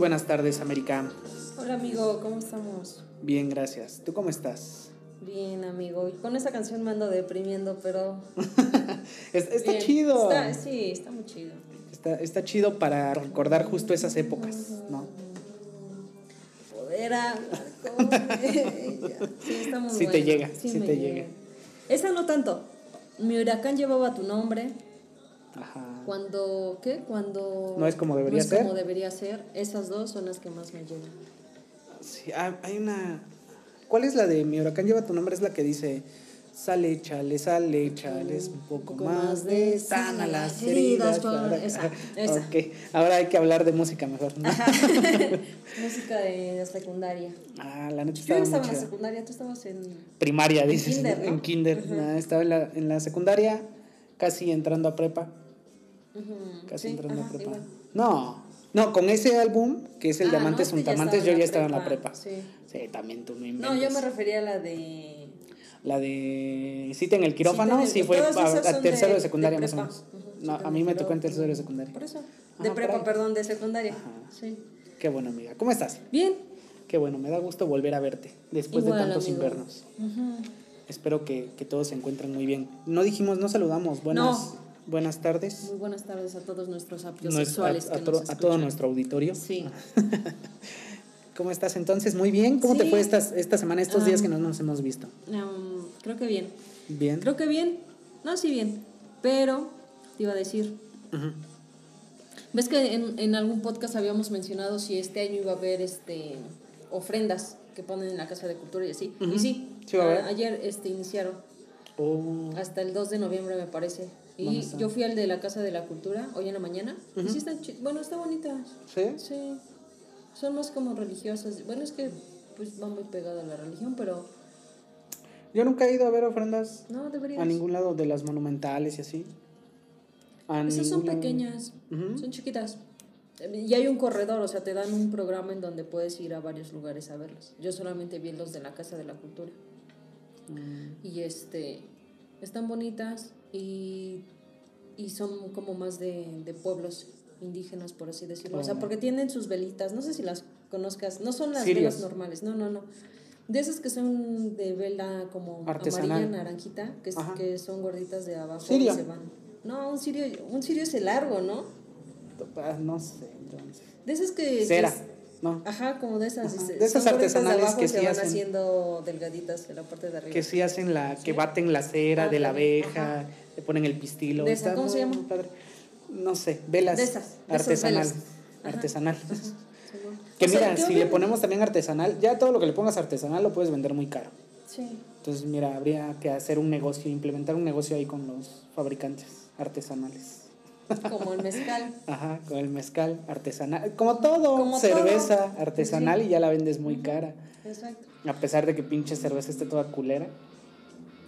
Buenas tardes, América. Hola amigo, ¿cómo estamos? Bien, gracias. ¿Tú cómo estás? Bien, amigo. Y con esa canción me ando deprimiendo, pero. Es- está bien. chido. Está- sí, está muy chido. Está, está chido para recordar justo esas épocas, ¿no? Poder hablar con ella. Sí, está muy Sí te buena. llega, sí te llega. llega. Esa no tanto. Mi huracán llevaba tu nombre. Ajá. Cuando. ¿Qué? Cuando. No es como debería no es ser. como debería ser. Esas dos son las que más me llegan. Sí, ah, hay una. ¿Cuál es la de mi huracán lleva tu nombre? Es la que dice. Sale, chale, sale, chale, es un poco, más de sana las heridas. por- esa, esa. Ok, ahora hay que hablar de música mejor. ¿no? Música de secundaria. ah, la neta estaba en la secundaria, tú estabas en. Primaria, dices. kinder, ¿no? ¿no? En kinder. Nah, estaba en la, en la secundaria, casi entrando a prepa. Casi sí, entrando ajá, a prepa. igual. No, no, con ese álbum, que es el de Ah, no, Amantes es que ya Juntamantes, estaba yo ya estaba en la prepa, sí. Sí, también tú no No, inventes. yo me refería a la de. La de Cita en el quirófano, sí, fue a, son tercero de, de- secundaria de más o menos. No, a mí me tocó en tercero de secundaria. Por eso. Ajá, De prepa, perdón, de secundaria. Ajá. Sí. Qué bueno, amiga. ¿Cómo estás? Bien. Qué bueno, me da gusto volver a verte después Igual, de tantos amigo. invernos. Espero que, que todos se encuentren muy bien. No dijimos, no saludamos. Buenas, buenas tardes. Muy buenas tardes a todos nuestros Nuestro- apiosexuales a, a que nos a todo nuestro auditorio. Sí. ¿Cómo estás entonces? Muy bien. ¿Cómo te fue estas, esta semana, estos días Ah. que no nos hemos visto? Um, creo que bien. Bien. Creo que bien. No, sí, bien. Pero te iba a decir. ¿Ves que en, en algún podcast habíamos mencionado si este año iba a haber este ofrendas que ponen en la Casa de Cultura y así? Y sí, Sí va a haber. a- ayer este, iniciaron. Oh, Hasta el 2 de noviembre me parece. Y yo fui al de la Casa de la Cultura hoy en la mañana. Y sí están Bueno, está bonita. ¿Sí? Sí. Son más como religiosas. Bueno, es que pues va muy pegada a la religión, pero Yo nunca he ido a ver ofrendas no a ningún lado de las monumentales y así. A Esas son lado. pequeñas, son chiquitas. Y hay un corredor, o sea, te dan un programa en donde puedes ir a varios lugares a verlos. Yo solamente vi los de la Casa de la Cultura. Mm. Y este, están bonitas y, y son como más de, de pueblos indígenas, por así decirlo. O sea, Oh. porque tienen sus velitas, no sé si las conozcas, no son las Cirios. velas normales, no, no, no. De esas que son de vela como Artesanal. amarilla, naranjita, que, Ajá. que son gorditas de abajo Cirio. y se van. No, un cirio, un cirio es el largo, ¿no? Ah, No sé, entonces. De esas que... Cera, que- ¿no? Ajá, como de esas. Ajá. De esas artesanales abajo que y se sí van hacen- haciendo delgaditas en la parte de arriba. Que sí hacen la, que baten la cera de la abeja, le ponen el pistilo. De ¿cómo se llama? padre. No sé, velas. De esas, de artesanal. velas. Ajá. Artesanal. Que O sea, mira, si le ponemos también artesanal, ya todo lo que le pongas artesanal lo puedes vender muy caro. Sí. Entonces, mira, habría que hacer un negocio, implementar un negocio ahí con los fabricantes artesanales. Como el mezcal. Ajá, con el mezcal artesanal. Como todo, Como cerveza todo. artesanal Sí. y ya la vendes muy cara. Exacto. A pesar de que pinche cerveza esté toda culera,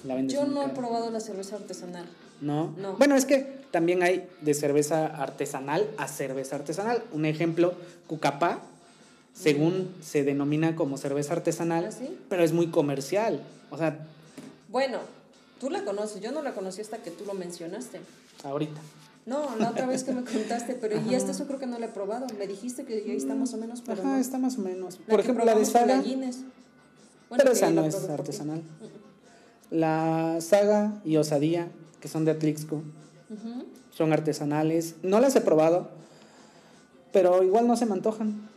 la vendes Yo muy no he probado la cerveza artesanal. ¿No? No. Bueno, es que también hay de cerveza artesanal a cerveza artesanal. Un ejemplo, Cucapá, según se denomina como cerveza artesanal, ¿Ah, sí? pero es muy comercial. O sea, Bueno, tú la conoces. Yo no la conocí hasta que tú lo mencionaste. ahorita. No, la otra vez que me contaste, pero y esta yo creo que no la he probado. Me dijiste que ya está más o menos, pero Ajá, no. está más o menos. La Por ejemplo, la de Saga. Bueno, pero esa no es probé por ti. artesanal. La Saga y Osadía, que son de Atlixco, son artesanales. No las he probado, pero igual no se me antojan.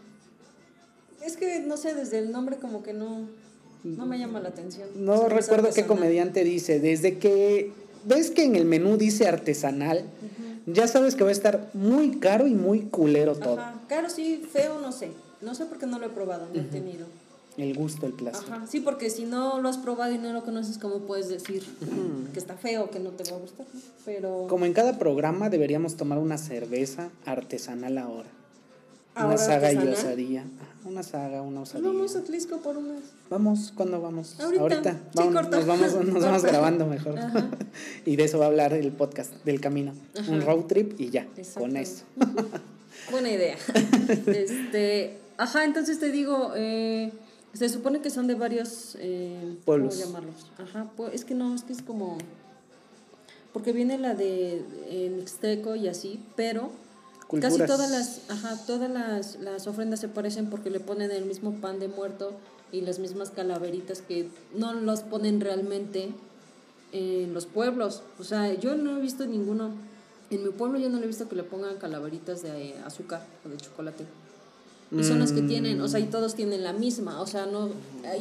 Es que, no sé, desde el nombre como que no, no me llama la atención. No recuerdo qué comediante dice, desde que ves que en el menú dice artesanal, ya sabes que va a estar muy caro y muy culero todo. Ajá, claro, sí, feo, no sé. No sé por qué no lo he probado, no he tenido. El gusto, el placer. Ajá, sí, porque si no lo has probado y no lo conoces, ¿cómo puedes decir que está feo, que no te va a gustar? no? Pero... Como en cada programa deberíamos tomar una cerveza artesanal ahora. Una Ahora saga y artesanal. osadía. Ajá, Una saga, una osadía. Vamos a Tlisco por unas. Vamos, ¿cuándo vamos? Ahorita. Sí, Vamos, nos vamos, nos vamos Corta. grabando mejor. Ajá. y de eso va a hablar el podcast, del camino. Ajá. Un road trip y ya, Exacto. con eso. Buena idea. este, ajá, entonces te digo, eh, se supone que son de varios eh, Pueblos. ¿Cómo llamarlos? Ajá, pues, es que no, es que es como porque viene la de eh, Mixteco y así, pero casi todas las, ajá, todas las, las ofrendas se parecen porque le ponen el mismo pan de muerto y las mismas calaveritas que no los ponen realmente en los pueblos. O sea, yo no he visto ninguno. En mi pueblo yo no le he visto que le pongan calaveritas de azúcar o de chocolate. Y son las que Mm. tienen, o sea, y todos tienen la misma, o sea, no,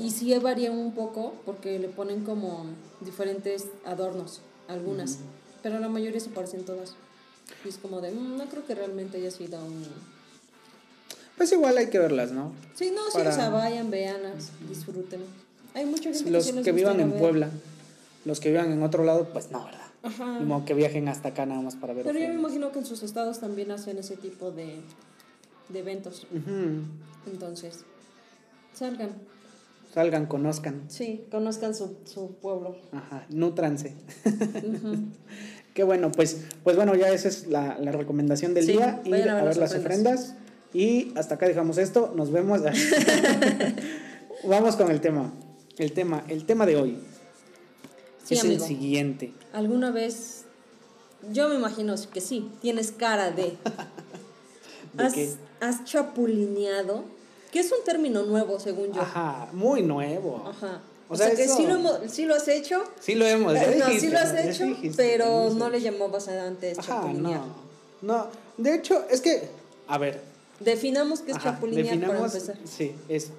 y sí varía un poco porque le ponen como diferentes adornos, algunas, pero la mayoría se parecen todas. Y es como de, "Mm, no creo que realmente haya sido un... Pues igual hay que verlas, ¿no? Sí, no, sí, Para- o sea, vayan, véanlas, disfruten. Hay mucha gente Los que, sí que vivan en ver. Puebla, los que vivan en otro lado, pues no, ¿verdad? Ajá. Modo que viajen hasta acá nada más para ver. Pero yo me imagino que en sus estados también hacen ese tipo de, de eventos. Entonces, salgan. Salgan, conozcan. Sí, conozcan su, su pueblo. Ajá, nútranse. Ujú. Qué bueno, pues, pues bueno, ya esa es la, la recomendación del Sí, día. Ir vayan a ver, las ofrendas. Y hasta acá dejamos esto. Nos vemos. Vamos con el tema. El tema, el tema de hoy Sí, es amigo. el siguiente. ¿Alguna vez? Yo me imagino que sí, tienes cara de... ¿De ¿Has, qué? Has chapulineado? Que es un término nuevo, según yo. Ajá, muy nuevo. Ajá. O O, sea, sea, que eso- sí lo, hemos- sí lo has hecho, Sí lo hemos, ya no, sí lo has hecho, dijiste, pero no le llamabas antes Ajá, chapulinear. no. No, de hecho, es que, a ver, Definamos qué es Ajá, chapulinear para empezar. Sí, eso.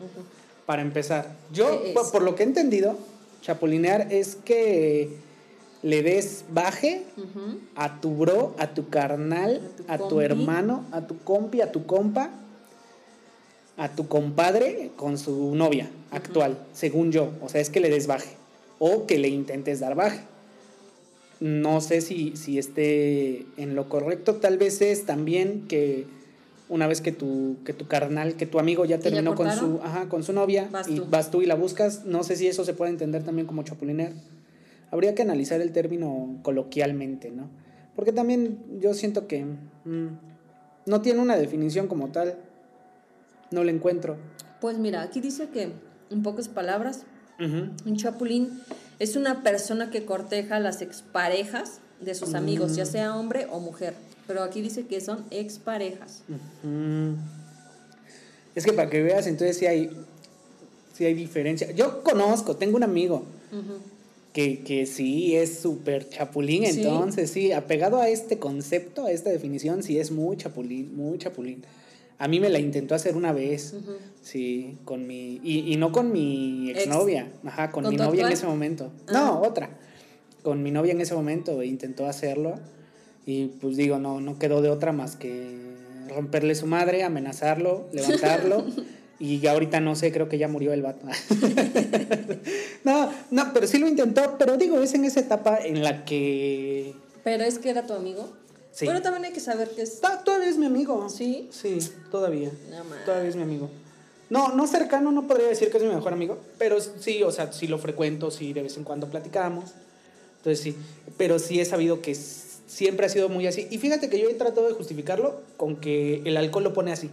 Para empezar, yo, ¿Qué por, es? por lo que he entendido, chapulinear es que le des baje a tu bro, a tu carnal, A a tu hermano, a tu compi, a tu compa, a tu compadre con su novia actual, según yo. O sea, es que le des baje o que le intentes dar baje. No sé si, si esté en lo correcto. Tal vez es también que una vez que tu, que tu carnal, que tu amigo ya ¿Que ya terminó con su, ajá, con su novia Vas y tú. vas tú y la buscas, no sé si eso se puede entender también como chapulinear. Habría que analizar el término coloquialmente, ¿no? Porque también yo siento que mm, no tiene una definición como tal. No la encuentro. Pues mira, aquí dice que, en pocas palabras, un chapulín es una persona que corteja a las exparejas de sus amigos, Mm. ya sea hombre o mujer. Pero aquí dice que son exparejas. Es que para que veas, entonces sí hay, sí hay diferencia. Yo conozco, tengo un amigo. Que, que sí es súper chapulín, Sí. entonces sí, apegado a este concepto, a esta definición, sí es muy chapulín, muy chapulín. A mí me la intentó hacer una vez, sí, con mi, y, y no con mi Ex. exnovia, ajá, con, ¿Con mi novia en ese momento. Ah. No, otra. Con mi novia en ese momento e intentó hacerlo y pues digo, no, no quedó de otra más que romperle su madre, amenazarlo, levantarlo. Y ya ahorita no sé, creo que ya murió el vato. no, no, pero sí lo intentó, pero digo, es en esa etapa en la que... Pero es que era tu amigo. Sí. Pero también hay que saber que es... Todavía es mi amigo. ¿Sí? Sí, todavía. No. Todavía es mi amigo. No, no cercano, no podría decir que es mi mejor amigo, pero sí, o sea, sí lo frecuento, sí de vez en cuando platicamos. Entonces sí, pero sí he sabido que siempre ha sido muy así. Y fíjate que yo he tratado de justificarlo con que el alcohol lo pone así.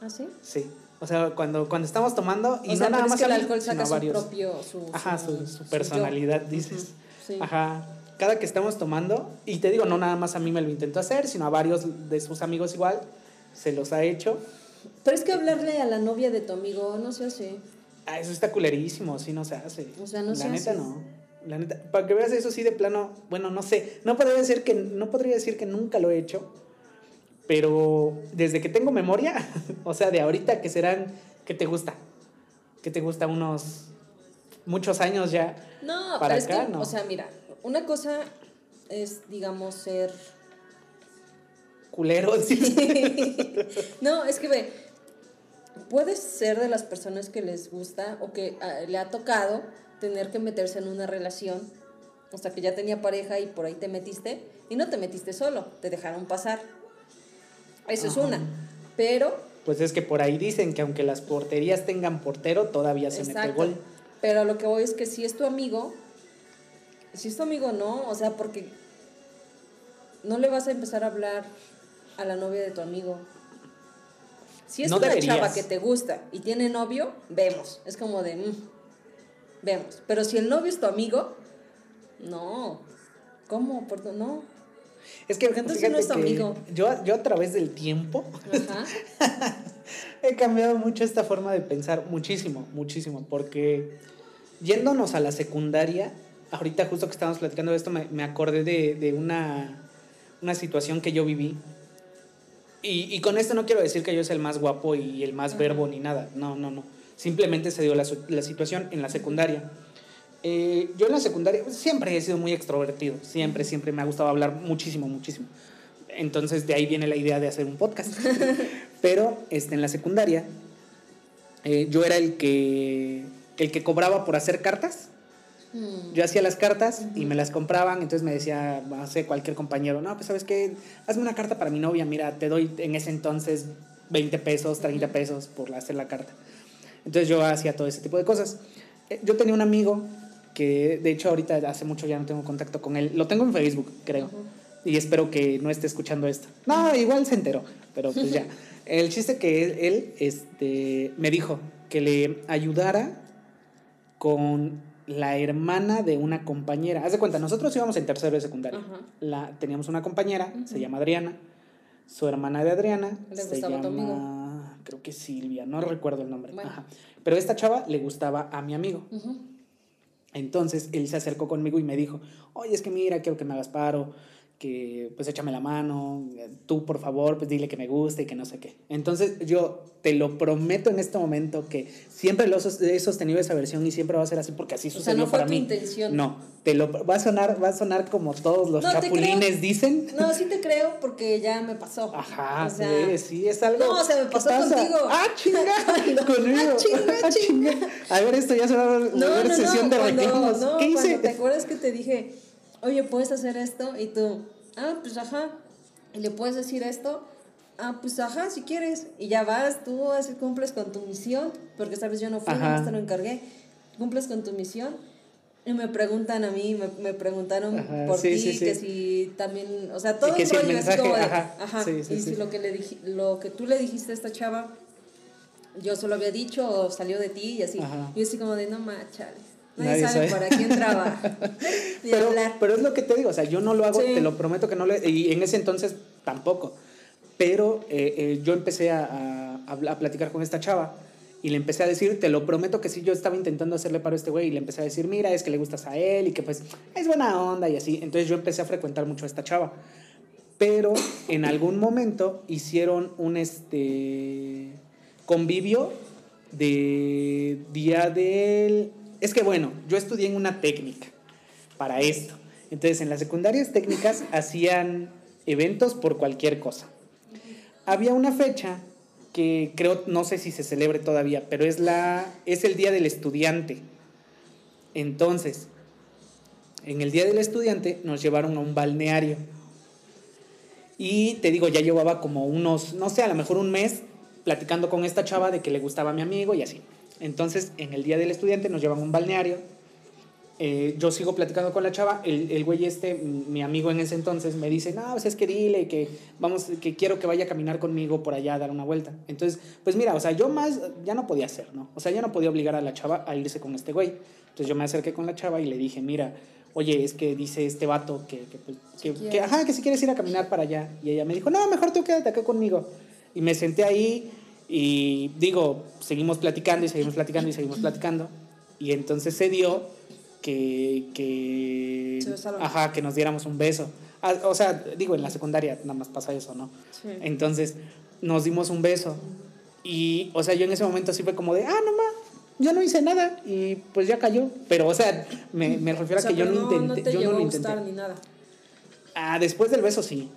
¿Ah, sí? Sí. O sea, cuando, cuando estamos tomando y o sea, no nada pero es más que el alcohol saca su varios. propio... Su, Ajá, su, su yo. personalidad, dices. Ujú, sí. Ajá. Cada que estamos tomando, y te digo, no nada más a mí me lo intentó hacer, sino a varios de sus amigos igual, se los ha hecho. Pero es que hablarle a la novia de tu amigo no se hace. Ah, eso está culerísimo, sí, no se hace. O sea, no La se neta hace. no. La neta, para que veas eso sí de plano, bueno, no sé, no podría decir que no podría decir que nunca lo he hecho, pero desde que tengo memoria, o sea, de ahorita que serán ¿qué te gusta? ¿Qué te gusta unos muchos años ya? No, Para pero es acá, que, no. o sea, mira, una cosa es, digamos, ser... Culeros. no, es que ve, puedes ser de las personas que les gusta o que ah, le ha tocado tener que meterse en una relación, o sea, que ya tenía pareja y por ahí te metiste, y no te metiste solo, te dejaron pasar. Eso es una. Pero Pues es que por ahí dicen que aunque las porterías tengan portero, todavía se mete Exacto. gol. Pero lo que voy es que si es tu amigo, si es tu amigo, no, o sea, porque no le vas a empezar a hablar a la novia de tu amigo. Si es No una deberías. chava que te gusta y tiene novio, vemos. Es como de, mm, vemos. Pero si el novio es tu amigo, no. ¿Cómo? ¿Por qué no? Es que entonces fíjate no es tu que amigo. Yo, yo a través del tiempo Ajá. he cambiado mucho esta forma de pensar, muchísimo, muchísimo, porque yéndonos a la secundaria, ahorita justo que estábamos platicando de esto, me, me acordé de, de una, una situación que yo viví. Y, y con esto no quiero decir que yo sea el más guapo y el más verbo ni nada, no, no, no. Simplemente se dio la, la situación en la secundaria. Eh, yo en la secundaria pues, siempre he sido muy extrovertido, siempre, siempre me ha gustado hablar muchísimo, muchísimo. Entonces de ahí viene la idea de hacer un podcast. Pero este, en la secundaria eh, yo era el que, el que cobraba por hacer cartas. Mm. Yo hacía las cartas y me las compraban, entonces me decía, no sé, cualquier compañero, no, pues sabes qué, hazme una carta para mi novia, mira, te doy en ese entonces 20 pesos, 30 pesos por hacer la carta. Entonces yo hacía todo ese tipo de cosas. Eh, Yo tenía un amigo que, de hecho, ahorita hace mucho ya no tengo contacto con él. Lo tengo en Facebook, creo. Y espero que no esté escuchando esto. No, igual se enteró, pero pues ya. El chiste que él, él, este, me dijo que le ayudara con la hermana de una compañera. Haz de cuenta, nosotros íbamos en tercero de secundaria. La, teníamos una compañera, se llama Adriana. Su hermana de Adriana ¿Le se llama, creo que Silvia, no recuerdo el nombre. Bueno. Ajá. Pero esta chava le gustaba a mi amigo. Ujú. Entonces él se acercó conmigo y me dijo, oye, es que mira, quiero que me hagas paro, que pues échame la mano, tú por favor, pues dile que me gusta y que no sé qué. Entonces yo te lo prometo en este momento que siempre lo he sostenido esa versión y siempre va a ser así porque así sea, sucedió no fue para tu mí. intención. No, te lo va a sonar, va a sonar como todos los No, chapulines dicen. No, sí te creo porque ya me pasó. Ajá, O sea, sí, sí, es algo. No, o sea, me ¿qué pasó contigo. Ah, chinga, No, conmigo. ah, chinga, Ah, chinga. A ver, esto ya se va a volver No, no, sesión no, de reclamos. no, ¿Qué hice? te acuerdas que te dije, oye, ¿puedes hacer esto? Y tú, ah, pues ajá. ¿Y le puedes decir esto? Ah, pues ajá, si quieres. Y ya vas, tú así cumples con tu misión, porque sabes, yo no fui, más te lo encargué. Cumples con tu misión. Y me preguntan a mí, me, me preguntaron Ajá, por sí, ti, sí, sí. que si también, o sea, todo que un si el mensaje, como de, ajá, y si lo que, le dij- lo que tú le dijiste a esta chava, yo se lo había dicho o salió de ti y así. Ajá. Y yo así como de, no machales. Nadie, Nadie sabe, sabe. para quién trabaja. Pero, pero es lo que te digo, o sea, yo no lo hago, Sí. te lo prometo que no lo y en ese entonces tampoco. Pero eh, eh, yo empecé a, a, a platicar con esta chava y le empecé a decir, te lo prometo que sí, yo estaba intentando hacerle paro a este güey y le empecé a decir, mira, es que le gustas a él y que pues es buena onda y así. Entonces yo empecé a frecuentar mucho a esta chava. Pero en algún momento hicieron un este convivio de día del... Es que bueno, yo estudié en una técnica para esto. Entonces en las secundarias técnicas hacían eventos por cualquier cosa. Había una fecha que creo, no sé si se celebre todavía, pero es, la, es el Día del Estudiante. Entonces, en el Día del Estudiante nos llevaron a un balneario. Y te digo, ya llevaba como unos, no sé, a lo mejor un mes platicando con esta chava de que le gustaba a mi amigo y así. Entonces, en el Día del Estudiante nos llevan a un balneario. Eh, yo sigo platicando con la chava. El, el güey este, m- mi amigo en ese entonces, me dice, no, pues es que dile que, vamos, que quiero que vaya a caminar conmigo por allá a dar una vuelta. Entonces, pues mira, o sea, yo más, ya no podía hacer, ¿no? O sea, ya no podía obligar a la chava a irse con este güey. Entonces yo me acerqué con la chava y le dije, mira, oye, es que dice este vato que, que, pues, que, Si que, ajá, que si quieres ir a caminar para allá. Y ella me dijo, no, mejor tú quédate acá conmigo. Y me senté ahí y digo, seguimos platicando y seguimos platicando y seguimos platicando. Y entonces se dio que, que, ajá, que nos diéramos un beso. Ah, O sea, digo, en la secundaria nada más pasa eso, ¿no? Sí. Entonces nos dimos un beso. Y, o sea, yo en ese momento sí fue como de, ah, no ma, ya no hice nada. Y pues ya cayó. Pero, o sea, me, me refiero O sea, a que yo no intenté. no te yo llegó no a lo gustar intenté. ni nada. Ah, después del beso sí.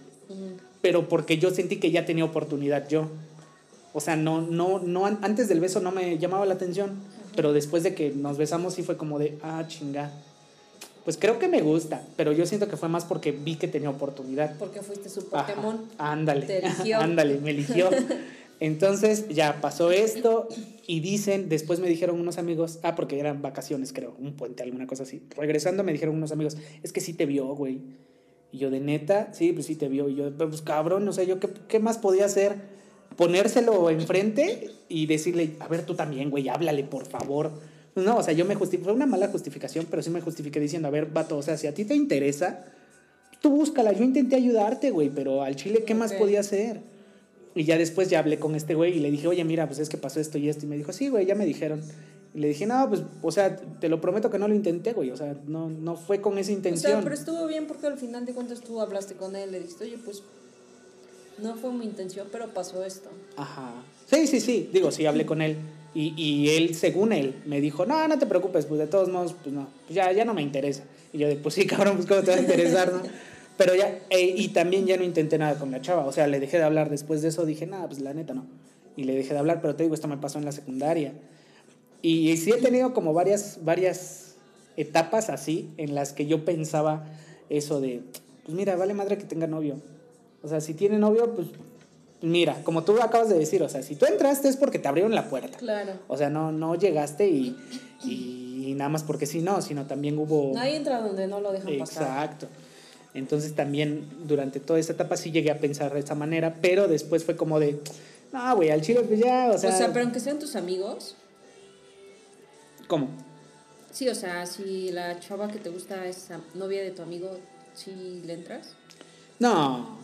Pero porque yo sentí que ya tenía oportunidad yo. O sea, no, no, no, an- antes del beso no me llamaba la atención. Pero después de que nos besamos sí fue como de, ah, chinga. Pues creo que me gusta, pero yo siento que fue más porque vi que tenía oportunidad. Porque fuiste su Ajá, Pokémon. Ándale. Te eligió. Ándale, me eligió. Entonces ya pasó esto y dicen, después me dijeron unos amigos, ah, porque eran vacaciones, creo, un puente, alguna cosa así. Regresando me dijeron unos amigos, es que sí te vio, güey. Y yo, de neta, sí, pues sí te vio. Y yo, pues cabrón, o sea, yo, ¿qué, qué más podía hacer? Ponérselo enfrente y decirle, a ver, tú también, güey, háblale, por favor. No, o sea, yo me justifiqué, fue una mala justificación, pero sí me justifiqué diciendo, a ver, vato, o sea, si a ti te interesa, tú búscala. Yo intenté ayudarte, güey, pero al chile, ¿qué más podía hacer? Y ya después ya hablé con este güey y le dije, oye, mira, pues es que pasó esto y esto. Y me dijo, sí, güey, ya me dijeron. Y le dije, no, pues, o sea, te lo prometo que no lo intenté, güey. O sea, no, no fue con esa O intención. sea, pero estuvo bien porque al final de cuentas tú hablaste con él, le dijiste, oye, pues no fue mi intención, pero pasó esto. Ajá. Sí, sí, sí. Digo, sí, hablé con él. Y, y él, según él, me dijo, no, no te preocupes, pues de todos modos, pues no, pues ya, ya no me interesa. Y yo de, pues sí, cabrón, pues cómo te va a interesar, ¿no? Pero ya, eh, y también ya no intenté nada con la chava. O sea, le dejé de hablar después de eso, dije, nada, pues la neta no. Y le dejé de hablar, pero te digo, esto me pasó en la secundaria. Y, sí he tenido como varias, varias etapas así en las que yo pensaba eso de, pues mira, vale madre que tenga novio. O sea, si tiene novio, pues mira, como tú acabas de decir, o sea, si tú entraste es porque te abrieron la puerta. Claro. O sea, no, no llegaste y, y nada más porque sí, no, sino también hubo... Nadie entra donde no lo dejan pasar. Exacto. Entonces también durante toda esa etapa sí llegué a pensar de esa manera, pero después fue como de, no, güey, al chile pues ya, o O sea... sea, pero aunque sean tus amigos, ¿Cómo? sí, o sea, si la chava que te gusta es novia de tu amigo, ¿sí le entras? No,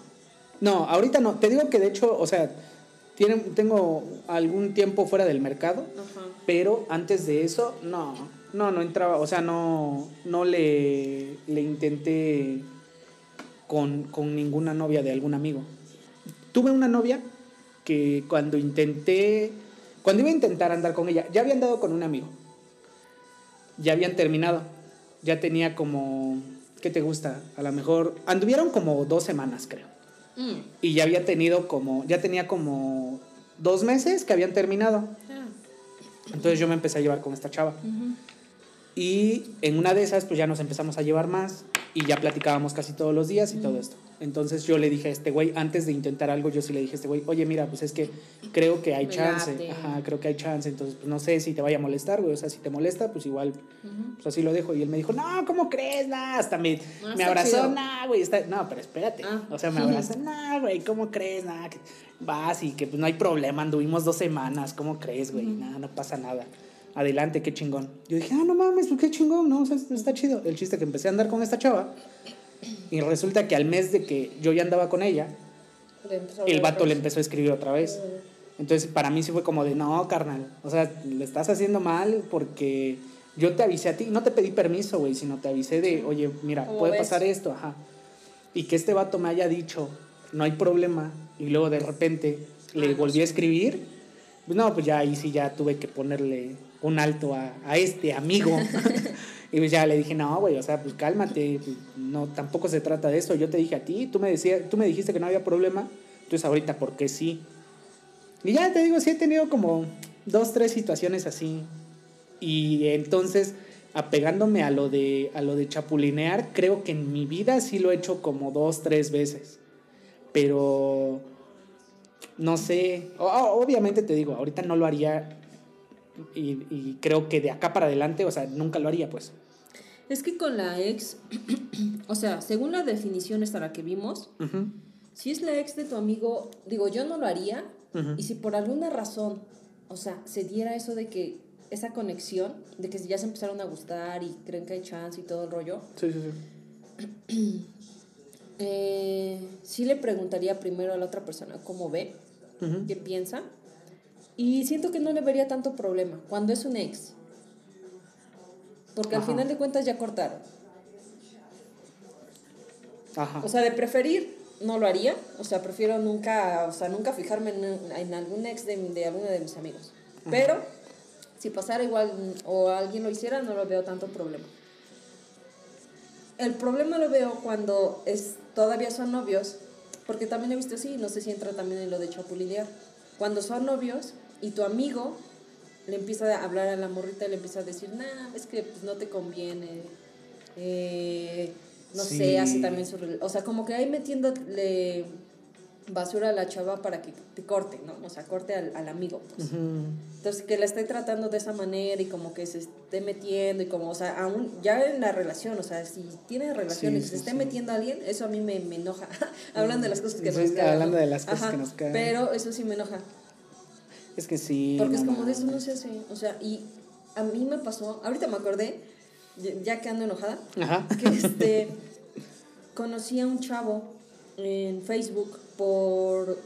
no, ahorita no. Te digo que de hecho, o sea, tiene, tengo algún tiempo fuera del mercado, Ajá. pero antes de eso, no, no, no entraba, o sea, no, no le, le intenté con, con ninguna novia de algún amigo. Tuve una novia que cuando intenté, cuando iba a intentar andar con ella, ya había andado con un amigo, ya habían terminado, ya tenía como, ¿qué te gusta? A lo mejor, anduvieron como dos semanas, creo. Mm. Y ya había tenido como, ya tenía como dos meses que habían terminado. Ah. Entonces yo me empecé a llevar con esta chava. Y en una de esas, pues ya nos empezamos a llevar más y ya platicábamos casi todos los días y todo esto. Entonces yo le dije a este güey, antes de intentar algo, yo sí le dije a este güey, oye, mira, pues es que creo que hay chance. Ajá, creo que hay chance. Entonces, pues no sé si te vaya a molestar, güey. O sea, si te molesta, pues igual, Ujú. pues así lo dejo. Y él me dijo, no, ¿cómo crees? Nah, hasta me, No, me abrazó, nah, güey. Está... No, pero espérate. Ah. O sea, me abrazó, nah, güey, ¿cómo crees? Nah, que vas y que pues no hay problema, anduvimos dos semanas, ¿cómo crees, güey? Nah, no pasa nada. Adelante, qué chingón. Yo dije, ah, no mames, pues qué chingón, ¿no? O sea, está chido. El chiste que empecé a andar con esta chava y resulta que al mes de que yo ya andaba con ella, Le el vato le empezó a escribir otra vez. Entonces, para mí sí fue como de, no, carnal, o sea, le estás haciendo mal porque yo te avisé a ti, no te pedí permiso, güey, sino te avisé de, oye, mira, ¿Cómo puede ves? pasar esto, ajá. Y que este vato me haya dicho, no hay problema, y luego de repente le Ah, no volví a escribir, pues no, pues ya ahí sí ya tuve que ponerle un alto a, a este amigo. y pues ya le dije, no, güey, o sea, pues cálmate, pues, no, tampoco se trata de eso. Yo te dije a ti, tú me, decías, tú me dijiste que no había problema, entonces ahorita, ¿por qué sí? Y ya te digo, sí he tenido como dos, tres situaciones así. Y entonces, apegándome a lo de, a lo de chapulinear, creo que en mi vida sí lo he hecho como dos, tres veces. Pero no sé, obviamente te digo, ahorita no lo haría y creo que de acá para adelante, o sea, nunca lo haría, pues. Es que con la ex, o sea, según la definición esta la que vimos, si es la ex de tu amigo, digo, yo no lo haría. Y si por alguna razón, o sea, se diera eso de que esa conexión, de que ya se empezaron a gustar y creen que hay chance y todo el rollo, Sí, sí, sí. eh, sí le preguntaría primero a la otra persona cómo ve, qué piensa. Y siento que no le vería tanto problema cuando es un ex. Porque al Ajá. final de cuentas ya cortaron. Ajá. O sea, de preferir, no lo haría. O sea, prefiero nunca, o sea, nunca fijarme en, en algún ex de, de alguno de mis amigos. Pero, si pasara igual o alguien lo hiciera, no lo veo tanto problema. El problema lo veo cuando es, todavía son novios, porque también he visto así, no sé si entra también en lo de chapulinear. Cuando son novios y tu amigo le empieza a hablar a la morrita y le empieza a decir, nah, es que pues, no te conviene. Eh, no Sí. sé, hace también su... O sea, como que ahí metiéndole basura a la chava para que te corte, ¿no? O sea, corte al, al amigo. Pues. Entonces, que la esté tratando de esa manera y como que se esté metiendo y como, o sea, aún ya en la relación, o sea, si tiene relaciones y Sí, se esté sí. metiendo a alguien, eso a mí me, me enoja. hablando de las cosas que nos cagan. hablando de las cosas que nos cagan. Pero eso sí me enoja. Es que sí. Porque es como de eso no se hace. O sea, y a mí me pasó, ahorita me acordé, ya- ya que ando enojada, Ajá. que este conocí a un chavo en Facebook por,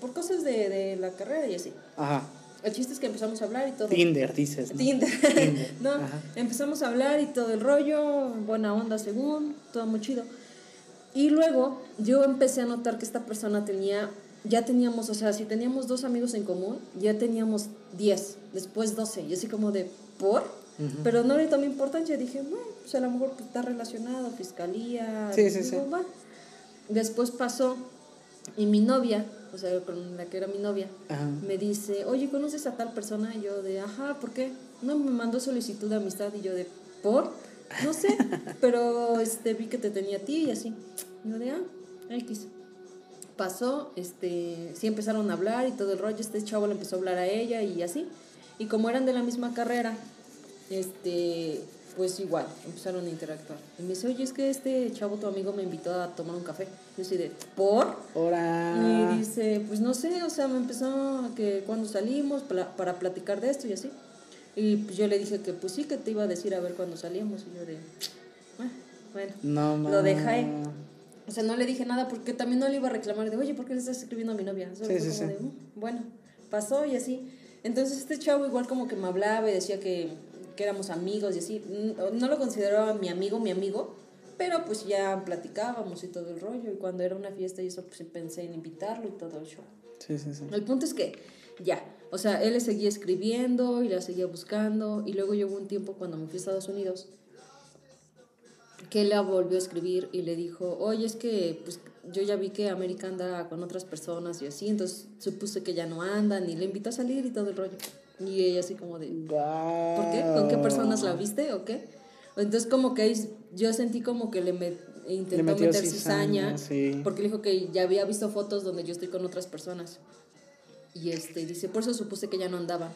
por cosas de, de la carrera y así. Ajá. El chiste es que empezamos a hablar y todo. Tinder, dices. ¿no? Tinder. Tinder, no, ajá. empezamos a hablar y todo el rollo, buena onda según, todo muy chido. Y luego yo empecé a notar que esta persona tenía, ya teníamos, o sea, si teníamos dos amigos en común, ya teníamos 10, después 12, y así como de, ¿por? Pero no le tomé importancia, dije, bueno, pues a lo mejor pues, está relacionado, fiscalía. Sí, sí, sí. "Va". Después pasó, y mi novia, o sea, con la que era mi novia, Ajá. me dice, oye, ¿conoces a tal persona? Y yo de, ajá, ¿por qué? No, me mandó solicitud de amistad y yo de, ¿por? No sé, pero este, vi que te tenía a ti y así. Y yo de, ah, X. Pasó, este, sí empezaron a hablar y todo el rollo, este chavo le empezó a hablar a ella y así. Y como eran de la misma carrera, este, pues igual, empezaron a interactuar. Y me dice, oye, es que este chavo, tu amigo, me invitó a tomar un café. Yo así de, ¿por? Ahora. Y dice, pues no sé, o sea, me empezó a que cuando salimos para, para platicar de esto y así. Y pues yo le dije que pues sí, que te iba a decir a ver cuando salíamos. Y yo de, "Ah, bueno, No lo dejé. O sea, no le dije nada porque también no le iba a reclamar de, oye, ¿por qué le estás escribiendo a mi novia? Solo Sí, fue sí, como sí. de, "Mm, bueno, pasó y así. Entonces este chavo igual como que me hablaba y decía que, que éramos amigos y así. No, no lo consideraba mi amigo, mi amigo, pero pues ya platicábamos y todo el rollo. Y cuando era una fiesta y eso, pues pensé en invitarlo y todo el show. Sí, sí, sí. El punto es que ya, o sea, él le seguía escribiendo y la seguía buscando y luego llegó un tiempo cuando me fui a Estados Unidos que la volvió a escribir y le dijo, oye, es que pues yo ya vi que América anda con otras personas y así, entonces supuse que ya no andan y le invitó a salir y todo el rollo. Y ella así como de, ¿por qué? ¿Con qué personas la viste o qué? Entonces como que yo sentí como que le me- intentó metió meter cizaña, cizaña sí. porque le dijo que ya había visto fotos donde yo estoy con otras personas. Y este dice, por eso supuse que ya no andaba.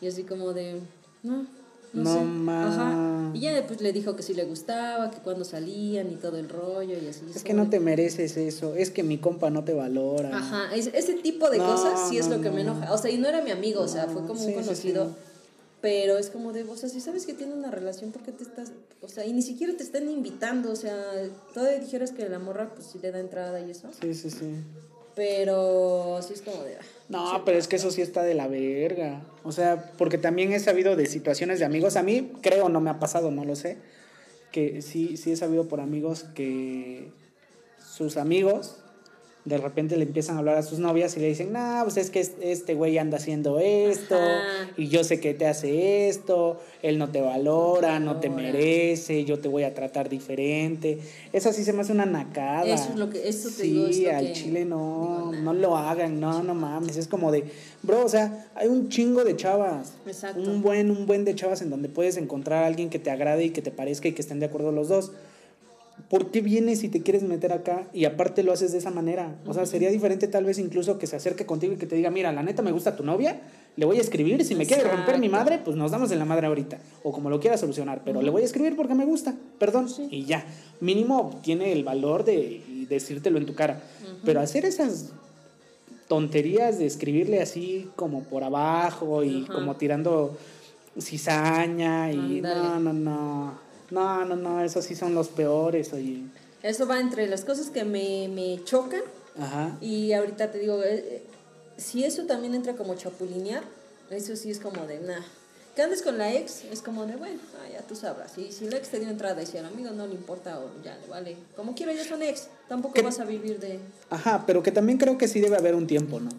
Y así como de, no, no, No sé. Ajá. Y ya pues le dijo que sí le gustaba, que cuando salían y todo el rollo y así. Es que no te mereces eso. Es que mi compa no te valora. Ajá, es- ese tipo de No, cosas sí es no, lo que me no. enoja. O sea, y no era mi amigo, o sea, fue como sí, un sí, sí. conocido. Pero es como de, o sea, si sabes que tiene una relación, ¿por qué te estás...? O sea, y ni siquiera te están invitando, o sea, todavía dijeras que la morra pues sí le da entrada y eso. Sí, sí, sí. Pero sí es como de... No, pero es que eso sí está de la verga. O sea, porque también he sabido de situaciones de amigos. A mí, creo, no me ha pasado, no lo sé. Que sí, sí he sabido por amigos que sus amigos de repente le empiezan a hablar a sus novias y le dicen, no, pues es que es- este güey anda haciendo esto Ajá. y yo sé que te hace esto, él no te valora, no te merece, yo te voy a tratar diferente. Eso sí se me hace una nacada. Eso es lo que- eso te sí, digo, es lo al que- chile no, nah. no lo hagan, no, no mames, es como de, bro, o sea, hay un chingo de chavas. Exacto. Un buen, un buen de chavas en donde puedes encontrar a alguien que te agrade y que te parezca y que estén de acuerdo los dos. ¿Por qué vienes y te quieres meter acá y aparte lo haces de esa manera? O sea, sería diferente tal vez incluso que se acerque contigo y que te diga, mira, la neta me gusta tu novia, le voy a escribir, si me quiere romper mi madre, pues nos damos en la madre ahorita, o como lo quiera solucionar, pero le voy a escribir porque me gusta, perdón, y ya. Mínimo tiene el valor de decírtelo en tu cara. Pero hacer esas tonterías de escribirle así como por abajo y como tirando cizaña y no, no, no. No, no, no, esos sí son los peores, oye. Eso va entre las cosas que me, me chocan Ajá. y ahorita te digo, eh, eh, si eso también entra como chapulinear, eso sí es como de, nah. Que andes con la ex, es como de, bueno, ah, ya tú sabrás. Y si la ex te dio entrada y si al amigo no le importa, o ya le vale. Como quiera, ya son ex. Tampoco vas a vivir de... Ajá, pero que también creo que sí debe haber un tiempo, ¿no?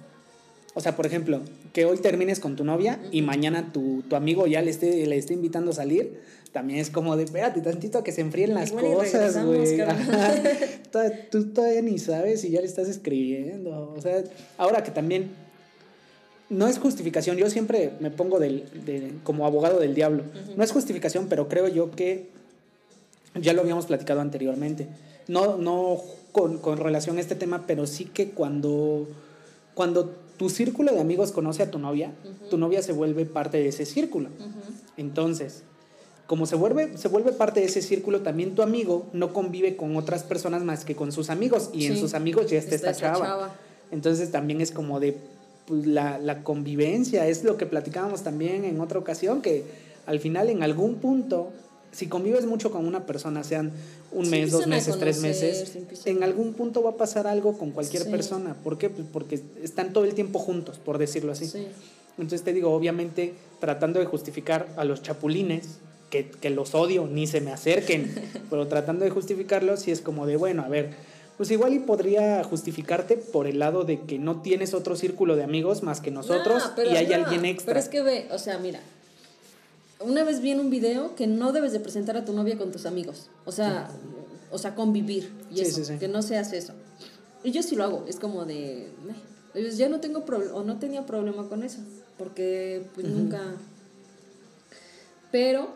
O sea, por ejemplo, que hoy termines con tu novia y mañana tu, tu amigo ya le esté, le esté invitando a salir, también es como de, espérate tantito a que se enfríen las cosas, güey. Tú todavía ni sabes y ya le estás escribiendo. O sea, ahora que también no es justificación, yo siempre me pongo del, de- como abogado del diablo. No es justificación, pero creo yo que ya lo habíamos platicado anteriormente. No, no con, con relación a este tema, pero sí que cuando, cuando tu círculo de amigos conoce a tu novia, tu novia se vuelve parte de ese círculo. Entonces, como se vuelve, se vuelve parte de ese círculo, también tu amigo no convive con otras personas más que con sus amigos. Y en sus amigos ya está, está esta esta chava. chava. Entonces también es como de pues, la, la convivencia, es lo que platicábamos también en otra ocasión, que al final en algún punto, si convives mucho con una persona, sean un Se mes, dos meses, tres conocer, meses, se empiezan en algún punto va a pasar algo con cualquier Sí. persona. ¿Por qué? Pues porque están todo el tiempo juntos, por decirlo así. Sí. Entonces te digo, obviamente, tratando de justificar a los chapulines, que, que los odio, ni se me acerquen, pero tratando de justificarlos, sí es como de, bueno, a ver, pues igual y podría justificarte por el lado de que no tienes otro círculo de amigos más que nosotros No, y hay no, alguien extra. Pero es que ve, o sea, mira. Una vez vi en un video que no debes de presentar a tu novia con tus amigos. O sea, o sea, convivir. Y Sí, eso, sí, que no se hace eso. Y yo sí lo hago. Es como de. Pues ya no tengo problema, o no tenía problema con eso. Porque pues nunca. Pero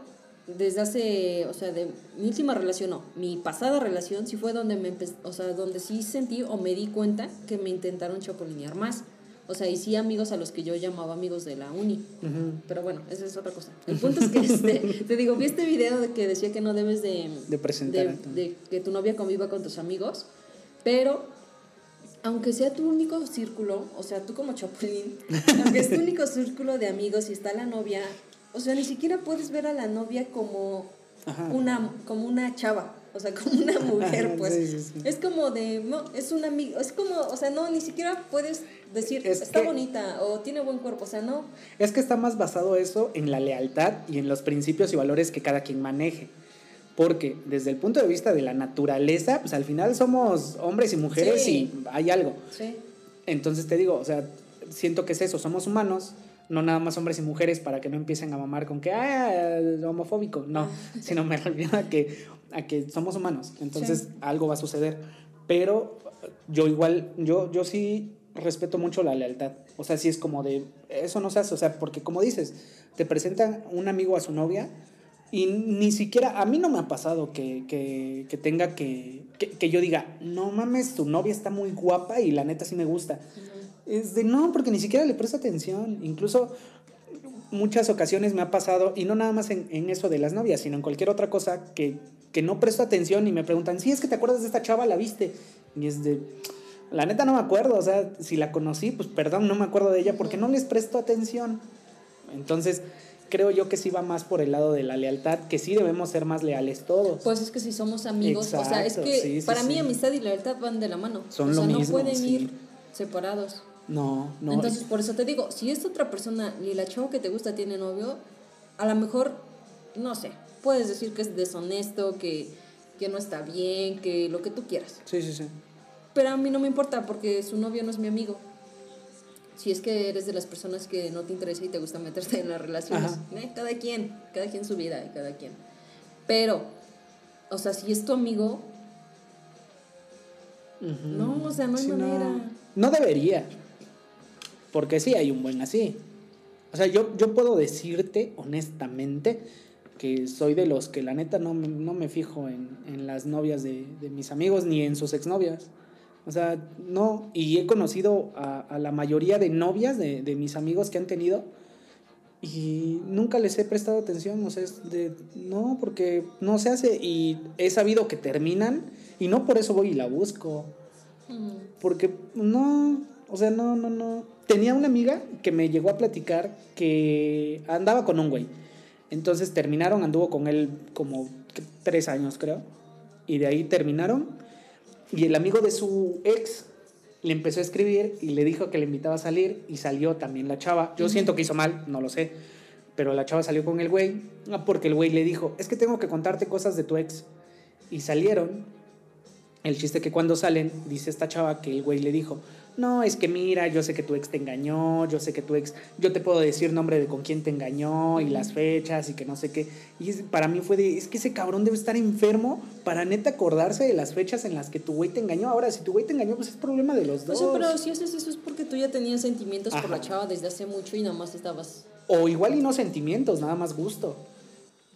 desde hace, o sea, de mi última relación, no, mi pasada relación sí fue donde me o sea, donde sí sentí o me di cuenta que me intentaron chapulinear más. O sea, y sí amigos a los que yo llamaba amigos de la uni. Ujú. Pero bueno, esa es otra cosa. El punto es que, este, te digo, vi este video de que decía que no debes de... De presentar de, de que tu novia conviva con tus amigos, pero aunque sea tu único círculo, o sea, tú como chapulín, aunque es tu único círculo de amigos y está la novia, o sea, ni siquiera puedes ver a la novia como Ajá. una, como una chava, o sea, como una mujer, pues. Sí, sí, sí. Es como de, no, es un amigo, es como, o sea, no, ni siquiera puedes decir, Es está que- bonita o tiene buen cuerpo, o sea, no. Es que está más basado eso en la lealtad y en los principios y valores que cada quien maneje. Porque desde el punto de vista de la naturaleza, pues al final somos hombres y mujeres y hay algo. Entonces te digo, o sea, siento que es eso, somos humanos, no nada más hombres y mujeres para que no empiecen a mamar con que, ah, homofóbico, no, sino me refiero a que, a que somos humanos, entonces Sí. algo va a suceder. Pero yo igual, yo, yo sí respeto mucho la lealtad, o sea, sí es como de, eso no se hace, o sea, porque como dices, te presentan un amigo a su novia y ni siquiera, a mí no me ha pasado que, que, que tenga que, que, que yo diga, no mames, tu novia está muy guapa y la neta sí me gusta. Es de no, porque ni siquiera le presto atención. Incluso muchas ocasiones me ha pasado, y no nada más en, en eso de las novias, sino en cualquier otra cosa, que, que no presto atención y me preguntan, sí, es que te acuerdas de esta chava, la viste. Y es de, la neta no me acuerdo, o sea, si la conocí, pues perdón, no me acuerdo de ella porque no les presto atención. Entonces, creo yo que sí va más por el lado de la lealtad, que sí debemos ser más leales todos. Pues es que si somos amigos, o sea, es que sí, sí, para mí amistad y lealtad van de la mano. Son o sea, lo no mismo, pueden ir separados. No, no. Entonces, por eso te digo, si esta otra persona y la chava que te gusta tiene novio, a lo mejor, no sé, puedes decir que es deshonesto, que, que no está bien, que lo que tú quieras. sí, sí, sí. Pero a mí no me importa porque su novio no es mi amigo. Si es que eres de las personas que no te interesa y te gusta meterte en las relaciones, eh, cada quien, cada quien su vida y cada quien. Pero, o sea, si es tu amigo, no, o sea, no hay manera. No debería. Porque sí hay un buen así. O sea, yo, yo puedo decirte honestamente que soy de los que la neta no, me- no me fijo en, en las novias de, de mis amigos ni en sus exnovias. O sea, no. Y he conocido a, a la mayoría de novias de, de mis amigos que han tenido y nunca les he prestado atención. O sea, es de. No, porque no se hace. Y he sabido que terminan y no por eso voy y la busco. Porque no, o sea, no, no, no. Tenía una amiga que me llegó a platicar que andaba con un güey. Entonces terminaron, anduvo con él como tres años, creo. Y de ahí terminaron. Y el amigo de su ex le empezó a escribir y le dijo que le invitaba a salir y salió también la chava. Yo siento que hizo mal, no lo sé. Pero la chava salió con el güey ah, porque el güey le dijo, es que tengo que contarte cosas de tu ex. Y salieron el chiste que cuando salen, dice esta chava que el güey le dijo, no, es que mira, yo sé que tu ex te engañó, yo sé que tu ex, yo te puedo decir nombre de con quién te engañó y las fechas y que no sé qué. Y para mí fue de, es que ese cabrón debe estar enfermo para neta acordarse de las fechas en las que tu güey te engañó. Ahora, si tu güey te engañó, pues es problema de los O dos. sea, pero si haces eso es porque tú ya tenías sentimientos por la chava desde hace mucho y nada más estabas... O igual y no sentimientos, nada más gusto.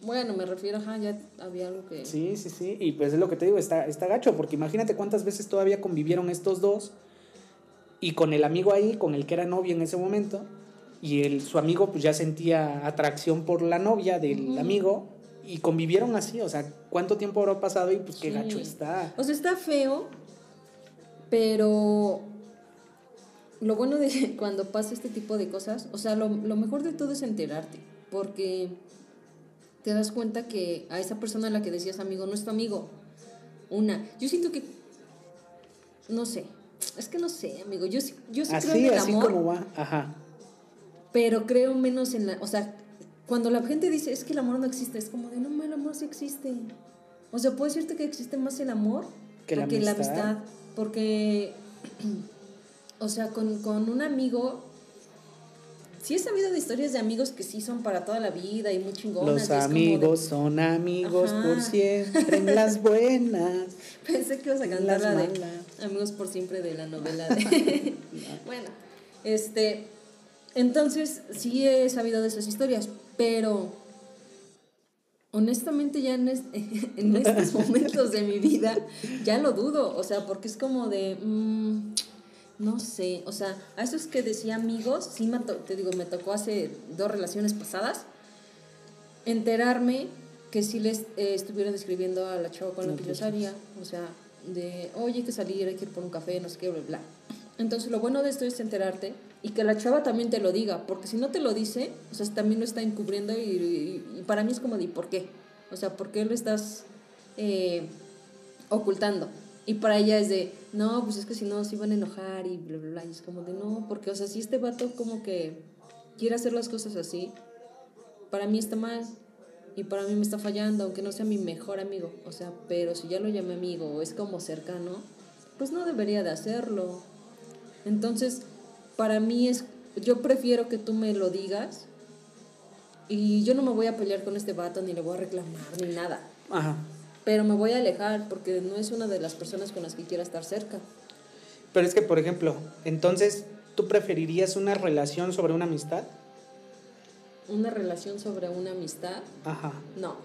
Bueno, me refiero, ajá, ya había algo que... Sí, sí, sí. Y pues es lo que te digo, está, está gacho, porque imagínate cuántas veces todavía convivieron estos dos y con el amigo ahí, con el que era novio en ese momento, y el, su amigo pues ya sentía atracción por la novia del Ujú. amigo y convivieron así, o sea, ¿cuánto tiempo habrá pasado y pues qué Sí. gacho está? O sea, está feo, pero lo bueno de cuando pasa este tipo de cosas, o sea, lo, lo mejor de todo es enterarte, porque te das cuenta que a esa persona a la que decías amigo no es tu amigo. Una, yo siento que, no sé, es que no sé, amigo, yo, sí- yo sí creo en el así amor, como va, ajá. pero creo menos en la, o sea, cuando la gente dice es que el amor no existe, es como de no, el amor sí existe. O sea, puedo decirte que existe más el amor Que la que la amistad. amistad. Porque, o sea, con, con un amigo, sí he sabido de historias de amigos que sí son para toda la vida y muy chingonas. Los de- amigos son amigos por siempre en las buenas. Pensé que ibas a cantar la de. Amigos por siempre de la novela de... bueno, este... Entonces, sí he sabido de esas historias, pero honestamente ya en estos momentos de mi vida ya lo dudo, o sea, porque es como de... mm, no sé, o sea, a esos que decía amigos, sí me te digo, me tocó hace dos relaciones pasadas enterarme que sí les eh, estuvieron escribiendo a la chava con la que yo salía, o sea, de, oye, hay que salir, hay que ir por un café, no sé qué, bla, bla. Entonces, lo bueno de esto es enterarte y que la chava también te lo diga, porque si no te lo dice, o sea, también lo está encubriendo y, y- y para mí es como de, ¿por qué? O sea, ¿por qué lo estás eh, ocultando? Y para ella es de, no, pues es que si no se iban a enojar y bla, bla, bla. Y es como de, no, porque, o sea, si este vato como que quiere hacer las cosas así, para mí está mal y para mí me está fallando, aunque no sea mi mejor amigo. O sea, pero si ya lo llamé amigo o es como cercano, pues no debería de hacerlo. Entonces, para mí es, yo prefiero que tú me lo digas y yo no me voy a pelear con este vato ni le voy a reclamar ni nada. Ajá. Pero me voy a alejar porque no es una de las personas con las que quiera estar cerca. Pero es que, por ejemplo, entonces, ¿tú preferirías una relación sobre una amistad? Una relación sobre una amistad, Ajá. no.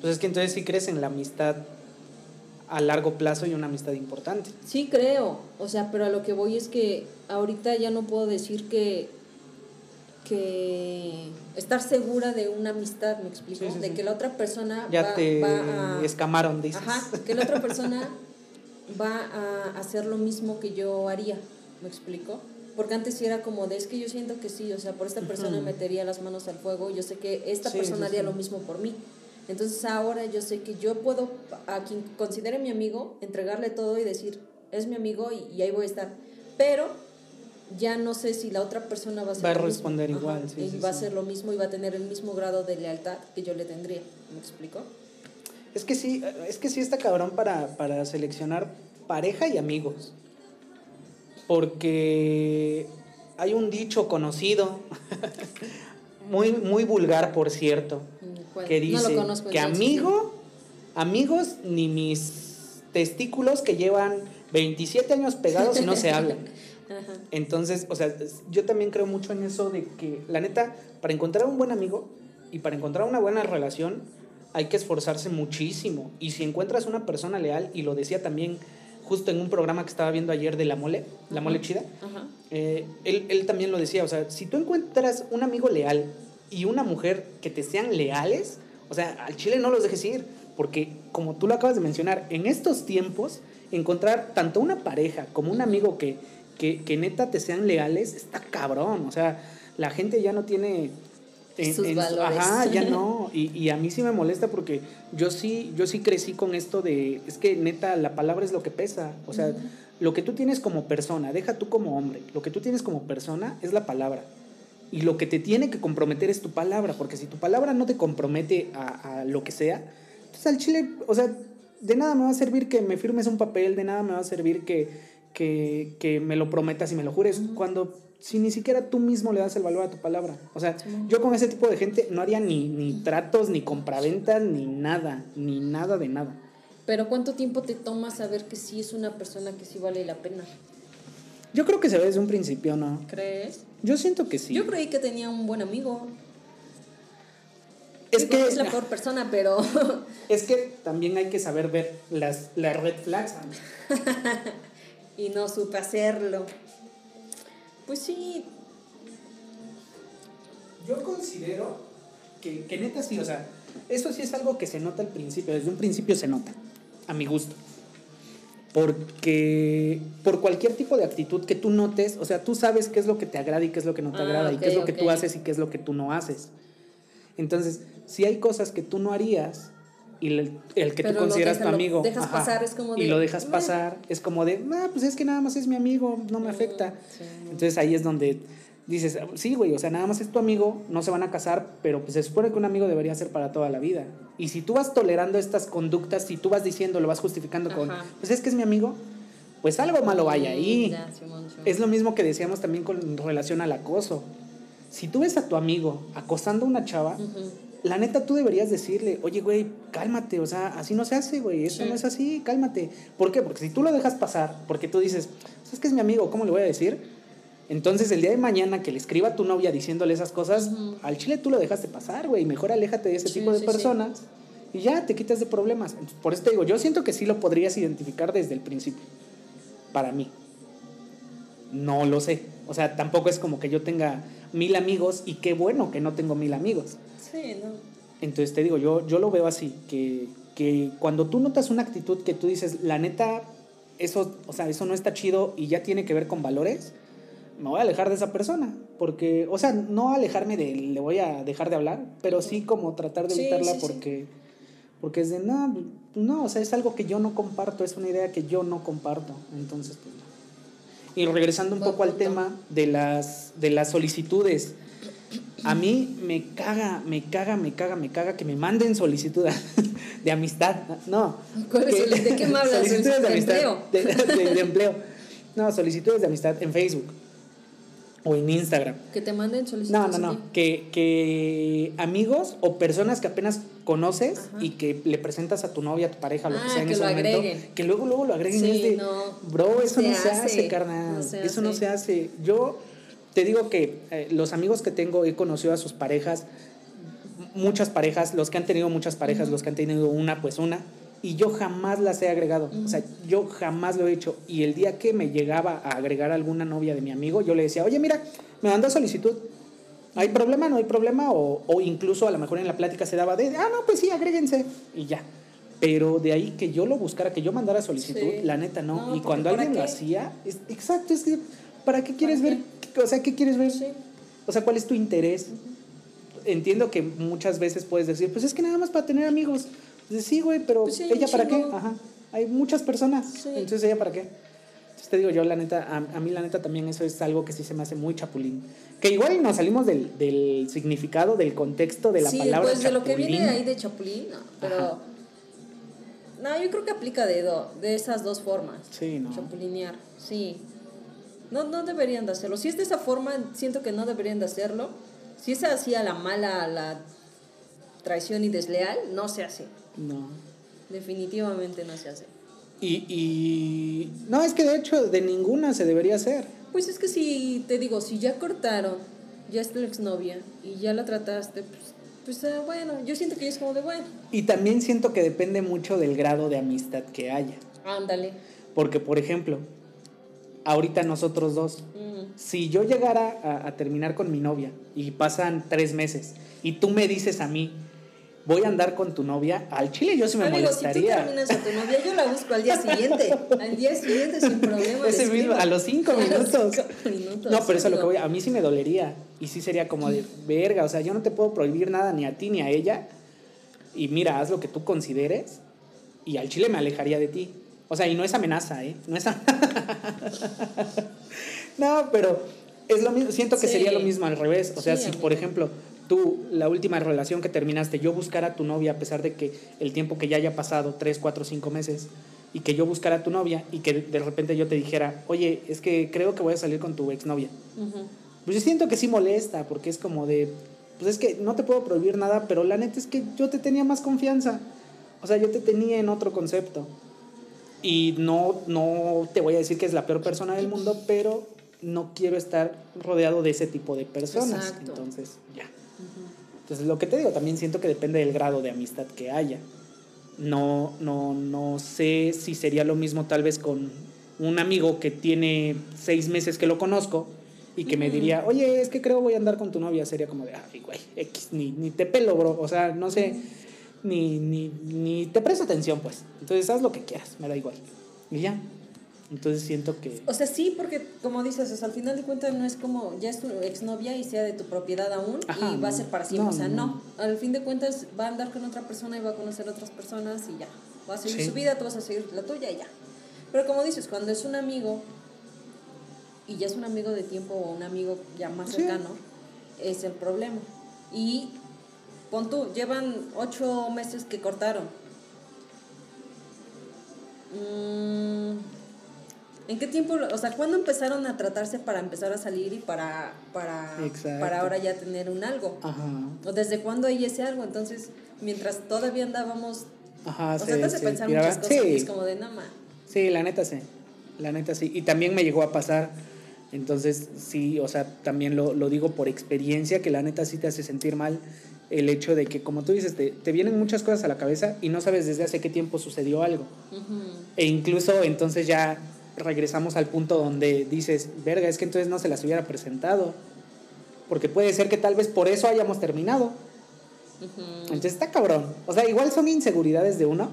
Pues es que entonces sí crees en la amistad a largo plazo y una amistad importante. Sí creo, o sea, pero a lo que voy es que ahorita ya no puedo decir que que estar segura de una amistad, me explico, Sí, sí, de que la otra persona Ya va, te va a escamaron, dices. Ajá, que la otra persona va a hacer lo mismo que yo haría, ¿me explico? Porque antes sí era como de, es que yo siento que sí, o sea, por esta persona Ujú. metería las manos al fuego, yo sé que esta Sí, persona haría lo mismo por mí. Entonces ahora yo sé que yo puedo, a quien considere mi amigo, entregarle todo y decir, es mi amigo y, y ahí voy a estar. Pero ya no sé si la otra persona va a Va a mismo. responder igual, sí, y sí, va a hacer lo mismo y va a tener el mismo grado de lealtad que yo le tendría. ¿Me explico? Es que sí, es que sí está cabrón para, para seleccionar pareja y amigos. Porque hay un dicho conocido, muy, muy vulgar por cierto, ¿cuál? que No dice conozco, que amigo, amigos ni mis testículos que llevan 27 años pegados y no se hablan. Entonces, o sea, yo también creo mucho en eso de que, la neta, para encontrar un buen amigo y para encontrar una buena relación, hay que esforzarse muchísimo. Y si encuentras una persona leal, y lo decía también justo en un programa que estaba viendo ayer de La Mole, La Mole Chida, Ajá. eh, él, él también lo decía, o sea, si tú encuentras un amigo leal y una mujer que te sean leales, o sea, al chile no los dejes ir, porque como tú lo acabas de mencionar, en estos tiempos, encontrar tanto una pareja como un amigo que, que, que neta te sean leales, está cabrón, o sea, la gente ya no tiene... Sus valores. Ajá, ya no. Y, y a mí sí me molesta porque yo sí, yo sí crecí con esto de, es que neta, la palabra es lo que pesa. O sea, lo que tú tienes como persona, deja tú como hombre, lo que tú tienes como persona es la palabra. Y lo que te tiene que comprometer es tu palabra, porque si tu palabra no te compromete a, a lo que sea, pues al chile, o sea, de nada me va a servir que me firmes un papel, de nada me va a servir que, que, que me lo prometas y me lo jures, cuando si ni siquiera tú mismo le das el valor a tu palabra. O sea, yo con ese tipo de gente no haría ni, ni tratos, ni compraventas, ni nada, ni nada de nada. Pero ¿cuánto tiempo te toma saber que sí es una persona que sí vale la pena? Yo creo que se ve desde un principio, ¿no? ¿Crees? Yo siento que sí. Yo creí que tenía un buen amigo. Es Digo, que- es la peor persona, pero Es que también hay que saber ver las, las red flags. y no supe hacerlo. Pues sí, Yo considero que, que neta sí, o sea, eso sí es algo que se nota al principio, desde un principio se nota, a mi gusto. Porque por cualquier tipo de actitud que tú notes, o sea, tú sabes qué es lo que te agrada y qué es lo que no te Ah, agrada, y qué es lo que tú haces y qué es lo que tú no haces. Entonces, si hay cosas que tú no harías y el, el que Pero tú consideras tu amigo dejas pasar, es como y lo dejas "Meh". pasar, es como de, ah, pues es que nada más es mi amigo, no me afecta. sí. Entonces ahí es donde dices, sí, güey, o sea, nada más es tu amigo, no se van a casar, pero pues se supone que un amigo debería ser para toda la vida. Y si tú vas tolerando estas conductas, si tú vas diciendo, lo vas justificando con, Ajá. pues es que es mi amigo, pues algo malo vaya ahí. Mm. Es lo mismo que decíamos también con relación al acoso. Si tú ves a tu amigo acosando a una chava. La neta tú deberías decirle, oye, güey, cálmate, o sea, así no se hace, güey, esto Sí. no es así, cálmate. ¿Por qué? Porque si tú lo dejas pasar, porque tú dices, ¿sabes que es mi amigo? ¿Cómo le voy a decir? Entonces el día de mañana que le escriba a tu novia diciéndole esas cosas, al chile tú lo dejaste pasar, güey, mejor aléjate de ese Sí, tipo de sí. personas y ya te quitas de problemas. Entonces, por eso te digo, yo siento que sí lo podrías identificar desde el principio, para mí. No lo sé. O sea, tampoco es como que yo tenga mil amigos y qué bueno que no tengo mil amigos. Sí, no. Entonces te digo, yo, yo lo veo así, que, que cuando tú notas una actitud que tú dices, la neta, eso, o sea, eso no está chido y ya tiene que ver con valores, me voy a alejar de esa persona. Porque, o sea, no alejarme de, le voy a dejar de hablar, pero sí como tratar de Sí, evitarla sí, sí. porque, porque es de, no, no, o sea, es algo que yo no comparto, es una idea que yo no comparto. Entonces, pues no. Y regresando un Buen poco al tema de las, de las solicitudes. A mí me caga, me caga, me caga, me caga que me manden solicitud de amistad. No. ¿Cuál es que- de qué me hablas? Solicitudes de ¿De amistad. empleo? De, de- de empleo. No, solicitudes de amistad en Facebook o en Instagram. Que te manden No, solicitudes. no, no. ti. Que, que amigos o personas que apenas conoces Ajá. y que le presentas a tu novia, a tu pareja, lo que Ah, sea en que ese lo momento, agreguen. que luego, luego lo agreguen. Sí, y es de, no. bro, eso Se no se hace, hace, carnal. no se eso no se hace. Yo te digo que eh, los amigos que tengo, he conocido a sus parejas, muchas parejas, los que han tenido muchas parejas, Ujú. los que han tenido una, pues una. Y yo jamás las he agregado. O sea, yo jamás lo he hecho. Y el día que me llegaba a agregar alguna novia de mi amigo, yo le decía, oye, mira, me mandó solicitud. ¿Hay problema? ¿No hay problema? O, o incluso a lo mejor en la plática se daba de, ah, no, pues sí, agréguense. Y ya. Pero de ahí que yo lo buscara, que yo mandara solicitud, Sí. la neta no. No, y cuando ¿para alguien lo qué? hacía, es, exacto, es que, ¿para qué quieres ¿Para ver? O sea, ¿qué quieres ver? Sí. O sea, ¿cuál es tu interés? Entiendo que muchas veces puedes decir, pues es que nada más para tener amigos. Dices, sí, güey, pero Pues sí, ¿ella para qué? Ajá. Hay muchas personas. Sí. Entonces, ¿ella para qué? Entonces te digo, yo la neta, a, a mí la neta también eso es algo que sí se me hace muy chapulín. Que igual nos salimos del, del significado, del contexto de la sí, palabra pues de lo que chapulín. viene ahí de Chapulín, no, pero... Ajá. No, yo creo que aplica de, do- de esas dos formas. Sí, ¿no? Chapulinear, sí. No, no deberían de hacerlo. Si es de esa forma, siento que no deberían de hacerlo. Si es así a la mala, a la traición y desleal, no se hace. No. Definitivamente no se hace. Y, y no, es que de hecho de ninguna se debería hacer. Pues es que si, te digo, si ya cortaron, ya es tu exnovia y ya la trataste, pues, pues ah, bueno, yo siento que es como de bueno, Y también siento que depende mucho del grado de amistad que haya. ándale. Porque, por ejemplo, ahorita nosotros dos, Mm. si yo llegara a, a terminar con mi novia y pasan tres meses y tú me dices a mí, voy a andar con tu novia, al chile yo sí me Amigo, si tú molestaría. terminas a tu novia, yo la busco al día siguiente. Al día siguiente sin problema. le Ese mismo, a los cinco A los minutos. cinco minutos, No, pero eso es lo que voy. A mí sí me dolería. Y sí sería como de, verga, o sea, yo no te puedo prohibir nada ni a ti ni a ella. Y mira, haz lo que tú consideres. Y al chile me alejaría de ti. O sea, y no es amenaza, ¿eh? No es No, pero es lo mismo. Siento que Sí. sería lo mismo al revés. O sea, Sí, si por ejemplo tú, la última relación que terminaste, yo buscara a tu novia a pesar de que el tiempo que ya haya pasado, tres, cuatro, cinco meses, y que yo buscara a tu novia y que de repente yo te dijera, oye, es que creo que voy a salir con tu exnovia. Ujú. Pues yo siento que sí molesta, porque es como de, pues es que no te puedo prohibir nada, pero la neta es que yo te tenía más confianza. O sea, yo te tenía en otro concepto. Y no, no te voy a decir que es la peor persona del mundo, pero no quiero estar rodeado de ese tipo de personas. Exacto. Entonces, ya. Entonces, lo que te digo, también siento que depende del grado de amistad que haya. No, no, no sé si sería lo mismo tal vez con un amigo que tiene seis meses que lo conozco y que me diría, oye, es que creo voy a andar con tu novia. Sería como de, ay, güey, X, ni, ni te pelo, bro. O sea, no sé, ni, ni, ni te presto atención, pues. Entonces, haz lo que quieras, me da igual. Y ya. Entonces siento que... O sea, sí, porque como dices, o sea, al final de cuentas no es como ya es tu exnovia y sea de tu propiedad aún Ajá, y va a no. ser para siempre. No, o sea, no, no. Al fin de cuentas va a andar con otra persona y va a conocer otras personas y ya. Va a seguir Sí. su vida, tú vas a seguir la tuya y ya. Pero como dices, cuando es un amigo y ya es un amigo de tiempo o un amigo ya más Sí. cercano, es el problema. Y pon tú, llevan ocho meses que cortaron. Mm, ¿En qué tiempo, o sea, cuándo empezaron a tratarse para empezar a salir y para, para, Exacto. para ahora ya tener un algo? Ajá. ¿O desde cuándo hay ese algo? Entonces, mientras todavía andábamos, Ajá, o se- sea, te hace se pensar inspiraba. muchas cosas y Sí. es como de nada más. Sí, la neta sí. La neta sí. Y también me llegó a pasar. Entonces, sí, o sea, también lo, lo digo por experiencia, que la neta sí te hace sentir mal el hecho de que, como tú dices, te, te vienen muchas cosas a la cabeza y no sabes desde hace qué tiempo sucedió algo. E incluso entonces ya regresamos al punto donde dices, verga, es que entonces no se las hubiera presentado. Porque puede ser que tal vez por eso hayamos terminado. Entonces está cabrón. O sea, igual son inseguridades de uno.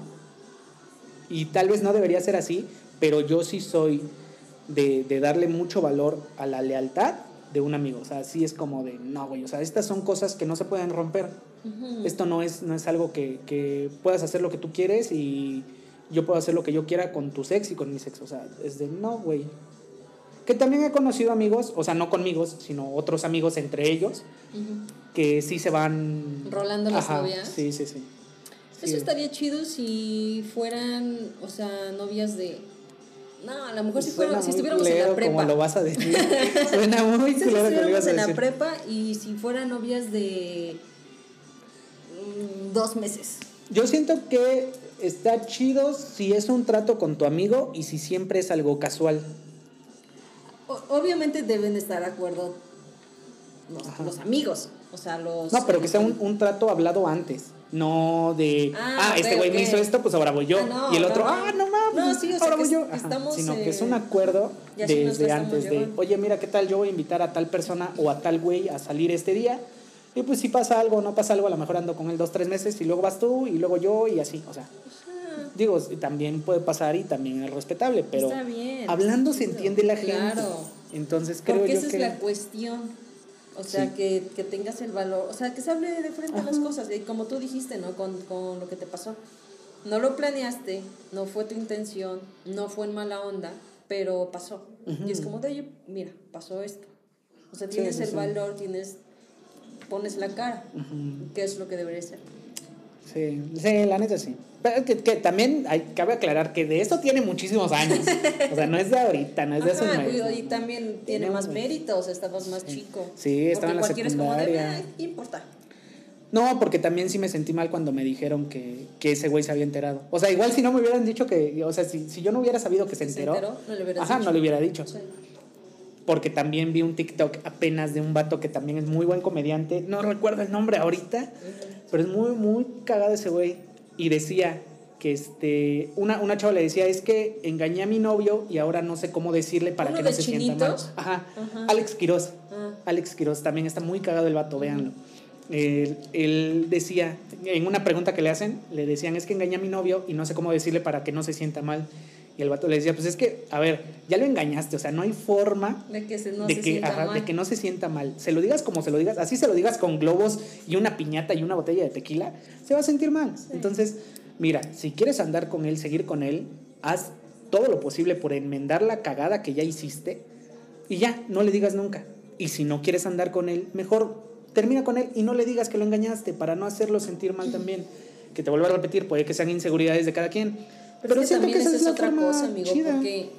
Y tal vez no debería ser así, pero yo sí soy de, de darle mucho valor a la lealtad de un amigo. O sea, sí es como de, no, güey, o sea, estas son cosas que no se pueden romper. Esto no es, no es algo que, que puedas hacer lo que tú quieres y yo puedo hacer lo que yo quiera con tu sex y con mi sexo. O sea, es de, no, güey. Que también he conocido amigos, o sea, no conmigo, sino otros amigos entre ellos, que sí se van... Rolando las Ajá, novias. Sí, sí, sí. Eso Sí. estaría chido si fueran, o sea, novias de... No, a lo mejor si, fuera, si estuviéramos en la prepa. como lo vas a decir. Suena muy Si que lo estuviéramos en la prepa y si fueran novias de mm, dos meses. Yo siento que está chido si es un trato con tu amigo y si siempre es algo casual. O- obviamente deben estar de acuerdo los, los amigos, o sea, los... No, pero que sea un, un trato hablado antes. No de, ah, Ah, este güey me hizo esto, pues ahora voy yo. Ah, no, y el otro, no, ah, no mames, No, sí, ahora voy yo. estamos, Sino que es un eh, acuerdo sí nos desde antes de, llevando. oye, mira, ¿qué tal? Yo voy a invitar a tal persona o a tal güey a salir este día. Y pues si pasa algo no pasa algo, a lo mejor ando con él dos, tres meses y luego vas tú y luego yo y así. O sea, digo, también puede pasar y también es respetable, pero Está bien, hablando se entiende la gente. Claro. Entonces creo Porque yo esa que... es la cuestión. O sea, Sí. que, que tengas el valor, o sea, que se hable de frente a las cosas, y como tú dijiste, ¿no? Con, con lo que te pasó. No lo planeaste, no fue tu intención, no fue en mala onda, pero pasó. Y es como de, oye, mira, pasó esto. O sea, tienes sí, el sí. valor, tienes, pones la cara, que es lo que debería ser. Sí, sí, la neta sí. Pero que, que también hay, cabe aclarar que de esto tiene muchísimos años. O sea, no es de ahorita, no es de hace mes. y, también tiene más méritos, estabas más chico. Sí, estaba en la cualquiera es como de, secundaria. "Ah, ¿qué importa? No, porque también sí me sentí mal cuando me dijeron que, que ese güey se había enterado. O sea, igual si no me hubieran dicho que, o sea, si, si yo no hubiera sabido que se enteró, no le ajá, dicho. no le hubiera dicho. Sí. Porque también vi un TikTok apenas de un vato que también es muy buen comediante. No recuerdo el nombre ahorita, pero es muy, muy cagado ese güey. Y decía que este, una, una chava le decía, es que engañé a mi novio y ahora no sé cómo decirle para ¿Uno que no se sienta mal. Ajá. Ajá. Alex Quiroz. Ah. Alex Quiroz también está muy cagado el vato, véanlo. Él, él decía, en una pregunta que le hacen, le decían, es que engañé a mi novio y no sé cómo decirle para que no se sienta mal. Y el vato le decía, pues es que, a ver, ya lo engañaste, o sea, no hay forma De que se, no de, se que, sienta ajá, mal. de que no se sienta mal. Se lo digas como se lo digas, así se lo digas con globos y una piñata y una botella de tequila, se va a sentir mal. Entonces, mira, si quieres andar con él, seguir con él, haz todo lo posible por enmendar la cagada que ya hiciste y ya, no le digas nunca. Y si no quieres andar con él, mejor termina con él y no le digas que lo engañaste para no hacerlo sentir mal también. Que te vuelvo a repetir, puede que sean inseguridades de cada quien. Pero, es que también esa es la otra cosa, amigo, chida. porque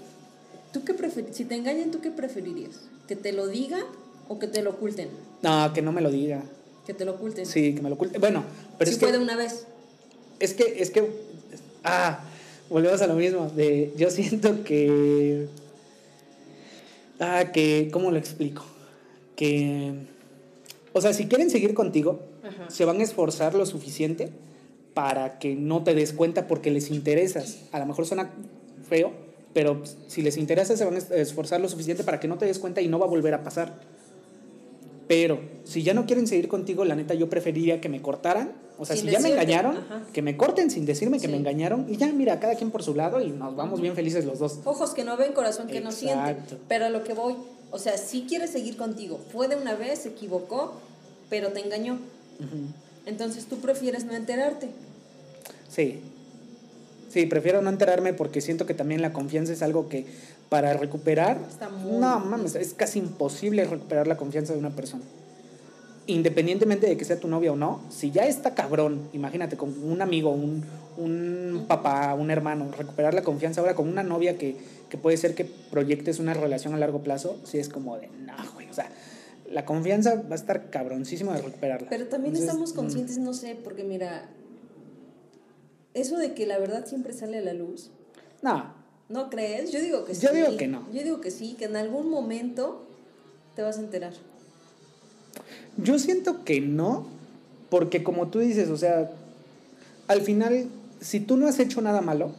tú qué prefer- si te engañan, ¿tú qué preferirías? ¿Que te lo digan o que te lo oculten? No, que no me lo diga. Que te lo oculten. Sí, que me lo oculte. Bueno, pero si es que... fue de una vez. Es que, es que, ah, volvemos a lo mismo. De, yo siento que, ah, que, ¿cómo lo explico? Que O sea, si quieren seguir contigo, Ajá. se van a esforzar lo suficiente para que no te des cuenta porque les interesas. A lo mejor suena feo, pero si les interesa se van a esforzar lo suficiente para que no te des cuenta y no va a volver a pasar. Pero si ya no quieren seguir contigo, la neta yo preferiría que me cortaran. O sea, Sin si ya me engañaron, ajá. que me corten sin decirme que Sí. me engañaron y ya, mira, cada quien por su lado y nos vamos bien felices los dos. Ojos que no ven, corazón que no siente. Pero a lo que voy, o sea, si quiere seguir contigo, fue de una vez, se equivocó, pero te engañó. Entonces tú prefieres no enterarte. Sí. Sí, prefiero no enterarme porque siento que también la confianza es algo que para recuperar... Está muy no, mames, es casi imposible recuperar la confianza de una persona. Independientemente de que sea tu novia o no, si ya está cabrón, imagínate, con un amigo, un, un papá, un hermano, recuperar la confianza ahora con una novia que, que puede ser que proyectes una relación a largo plazo, sí es como de, no, güey, o sea, la confianza va a estar cabroncísimo de recuperarla. Pero también Entonces, estamos mm, conscientes, no sé, porque mira, eso de que la verdad siempre sale a la luz, No, ¿no crees? Yo digo que sí. Yo digo que no. Yo digo que sí, que en algún momento te vas a enterar. Yo siento que no, porque como tú dices, o sea, al final, si tú no has hecho nada malo,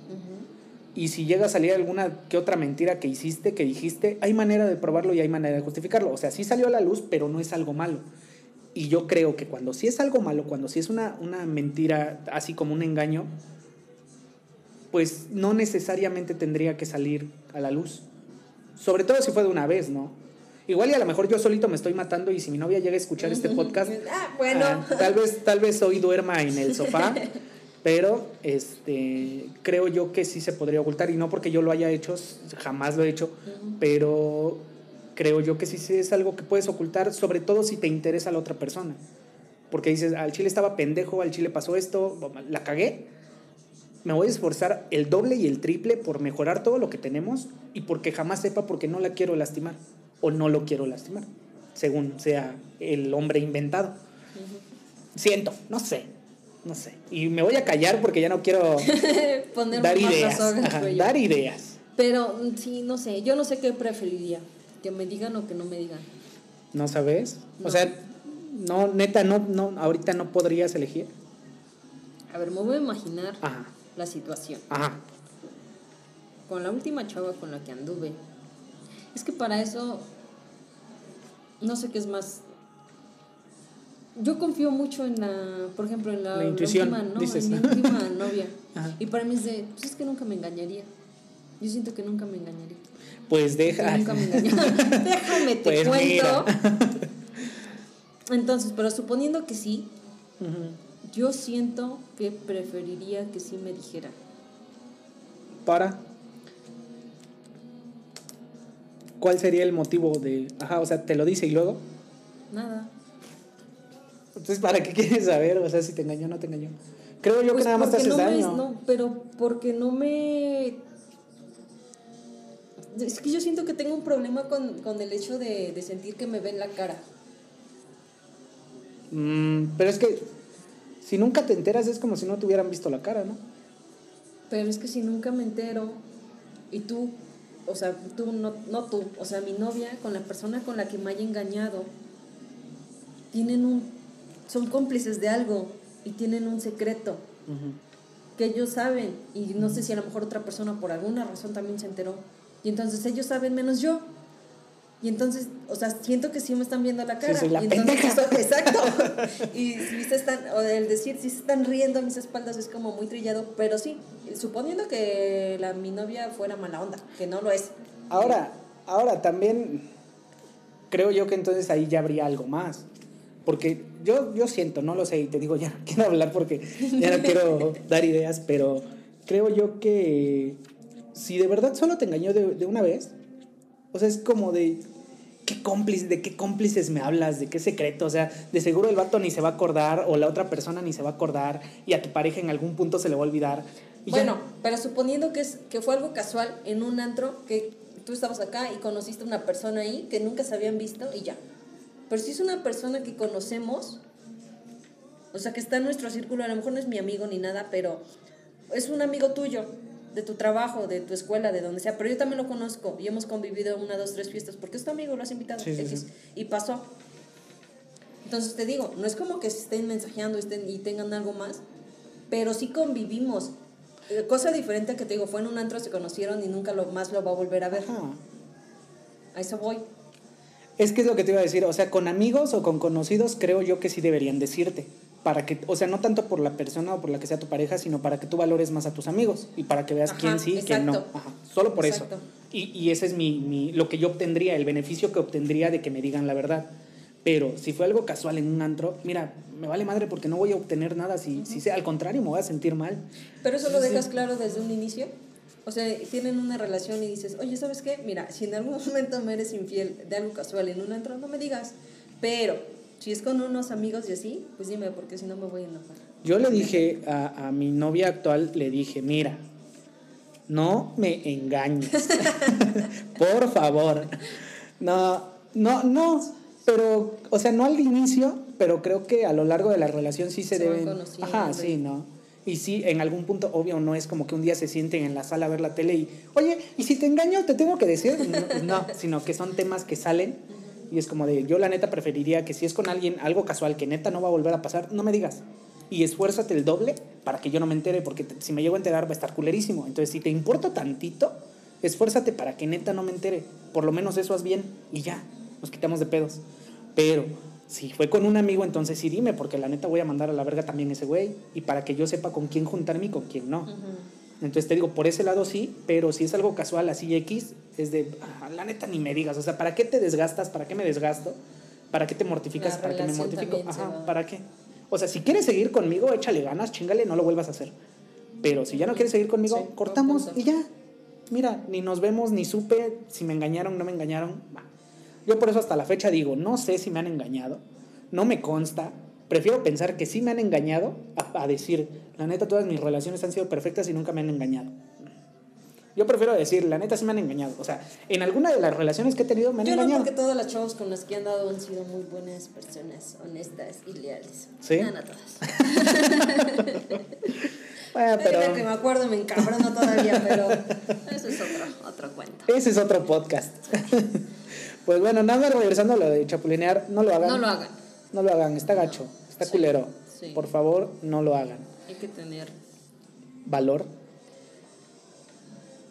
y si llega a salir alguna que otra mentira que hiciste, que dijiste, hay manera de probarlo y hay manera de justificarlo. O sea, sí salió a la luz, pero no es algo malo. Y yo creo que cuando sí es algo malo, cuando sí es una, una mentira, así como un engaño, pues no necesariamente tendría que salir a la luz. Sobre todo si fue de una vez, ¿no? Igual y a lo mejor yo solito me estoy matando y si mi novia llega a escuchar este podcast, Ah, bueno. Ah, tal vez, tal vez hoy duerma en el sofá, pero este creo yo que sí se podría ocultar. Y no porque yo lo haya hecho, jamás lo he hecho, pero creo yo que sí, es algo que puedes ocultar, sobre todo si te interesa la otra persona. Porque dices, al chile estaba pendejo, al chile pasó esto, la cagué. Me voy a esforzar el doble y el triple por mejorar todo lo que tenemos y porque jamás sepa porque no la quiero lastimar o no lo quiero lastimar, según sea el hombre inventado. Siento, no sé, no sé. Y me voy a callar porque ya no quiero dar ideas. Ajá, dar ideas. Pero mm, sí, no sé, yo no sé qué preferiría, que me digan o que no me digan. ¿No sabes? O sea, no, neta, no, no, ahorita no podrías elegir. A ver, me voy a imaginar Ajá, la situación. ajá. Con la última chava con la que anduve. Es que para eso, no sé qué es más. Yo confío mucho en la, por ejemplo, en la, La intuición, última, no, dices. en mi última novia. Ajá. Y para mí es de, pues es que nunca me engañaría. Yo siento que nunca me engañaría. Pues deja. nunca me. Déjame te Pues cuento. mira. Entonces, pero suponiendo que sí, yo siento que preferiría que sí me dijera. Para. ¿Cuál sería el motivo de.? Ajá, o sea, te lo dice y luego. Nada. Entonces, ¿para qué quieres saber? O sea, si te engañó o no te engañó. Creo yo Pues que nada más te haces no me- daño. no, pero porque no me... Es que yo siento que tengo un problema con, con el hecho de, de sentir que me ven la cara. Mm, pero es que si nunca te enteras es como si no te hubieran visto la cara, ¿no? Pero es que si nunca me entero y tú, o sea, tú, no, no tú, o sea, mi novia con la persona con la que me haya engañado, tienen un, son cómplices de algo y tienen un secreto que ellos saben y no sé si a lo mejor otra persona por alguna razón también se enteró y entonces ellos saben menos yo y entonces o sea siento que sí me están viendo la cara soy la y entonces pendeja. estoy- exacto y si se están o el decir si se están riendo a mis espaldas es como muy trillado pero sí suponiendo que la mi novia fuera mala onda que no lo es Ahora, ahora también creo yo que entonces ahí ya habría algo más. Porque yo, yo siento, no lo sé, y te digo, ya no quiero hablar porque ya no quiero dar ideas, pero creo yo que si de verdad solo te engañó de, una vez, o sea, es como de, ¿qué cómplice, ¿de qué cómplices me hablas? ¿De qué secreto? O sea, de seguro el vato ni se va a acordar, o la otra persona ni se va a acordar, y a tu pareja en algún punto se le va a olvidar. bueno pero suponiendo que es que fue algo casual en un antro que tú estabas acá y conociste a una persona ahí que nunca se habían visto y ya pero si es una persona que conocemos o sea que está en nuestro círculo a lo mejor no es mi amigo ni nada pero es un amigo tuyo de tu trabajo de tu escuela de donde sea pero yo también lo conozco y hemos convivido una dos tres fiestas porque es tu amigo lo has invitado Sí, X, sí. y pasó Entonces te digo, no es como que se estén mensajeando estén, y tengan algo más, pero sí convivimos. Eh, Cosa diferente que te digo, fue en un antro, se conocieron y nunca lo, más lo va a volver a ver. Ajá. A eso voy. Es que es lo que te iba a decir, o sea, con amigos o con conocidos creo yo que sí deberían decirte. Para que, o sea, no tanto por la persona o por la que sea tu pareja, sino para que tú valores más a tus amigos y para que veas Ajá, quién sí, quién no. Ajá, solo por Exacto. eso. Y, y ese es mi, mi, lo que yo obtendría, el beneficio que obtendría de que me digan la verdad. Pero si fue algo casual en un antro, mira, me vale madre porque no voy a obtener nada. Si, si sea al contrario, me voy a sentir mal. Pero eso lo Sí, sí. dejas claro desde un inicio. O sea, tienen una relación y dices, oye, ¿sabes qué? Mira, si en algún momento me eres infiel de algo casual en un antro, no me digas. Pero si es con unos amigos y así, pues dime, porque si no me voy a enojar. Yo le dije a, a mi novia actual, le dije, mira, no me engañes. Por favor. No, no, no. Pero, o sea, no al inicio, pero creo que a lo largo de la relación sí se, Se deben. Ajá, sí, ¿no? Y sí, en algún punto, obvio, no es como que un día se sienten en la sala a ver la tele y, oye, ¿y si te engaño, te tengo que decir? No, no, sino que son temas que salen y es como de, yo la neta preferiría que si es con alguien algo casual que neta no va a volver a pasar, no me digas. Y esfuérzate el doble para que yo no me entere, porque si me llego a enterar va a estar culerísimo. Entonces, si te importa tantito, esfuérzate para que neta no me entere. Por lo menos eso haz bien y ya, nos quitamos de pedos. Pero si fue con un amigo, entonces sí dime, porque la neta voy a mandar a la verga también ese güey. Y para que yo sepa con quién juntarme y con quién no. Entonces te digo, por ese lado sí, pero si es algo casual así X, es de, ah, la neta ni me digas, o sea, ¿para qué te desgastas? ¿Para qué me desgasto? ¿Para qué te mortificas? La ¿Para qué me mortifico? Ajá. ¿para qué? O sea, si quieres seguir conmigo, échale ganas, chingale, no lo vuelvas a hacer. Pero si ya no quieres seguir conmigo, Sí, cortamos y ya. Mira, ni nos vemos, ni supe si me engañaron, no me engañaron. Yo por eso hasta la fecha digo, no sé si me han engañado, no me consta. Prefiero pensar que sí me han engañado a, a decir, la neta, todas mis relaciones han sido perfectas y nunca me han engañado. Yo prefiero decir, la neta, sí me han engañado. O sea, en alguna de las relaciones que he tenido me han Yo no, engañado. porque todas las chavas con las que he andado han sido muy buenas personas, honestas y leales. ¿Sí? No, no todas. Bueno, pero que me acuerdo me encabrono todavía, pero eso es otro, otro cuento. ese es otro podcast. pues bueno, nada más regresando a lo de chapulinear, no lo hagan. No lo hagan. No lo hagan, está gacho, está Sí, culero. sí. Por favor, no lo hagan. Hay que tener... Valor.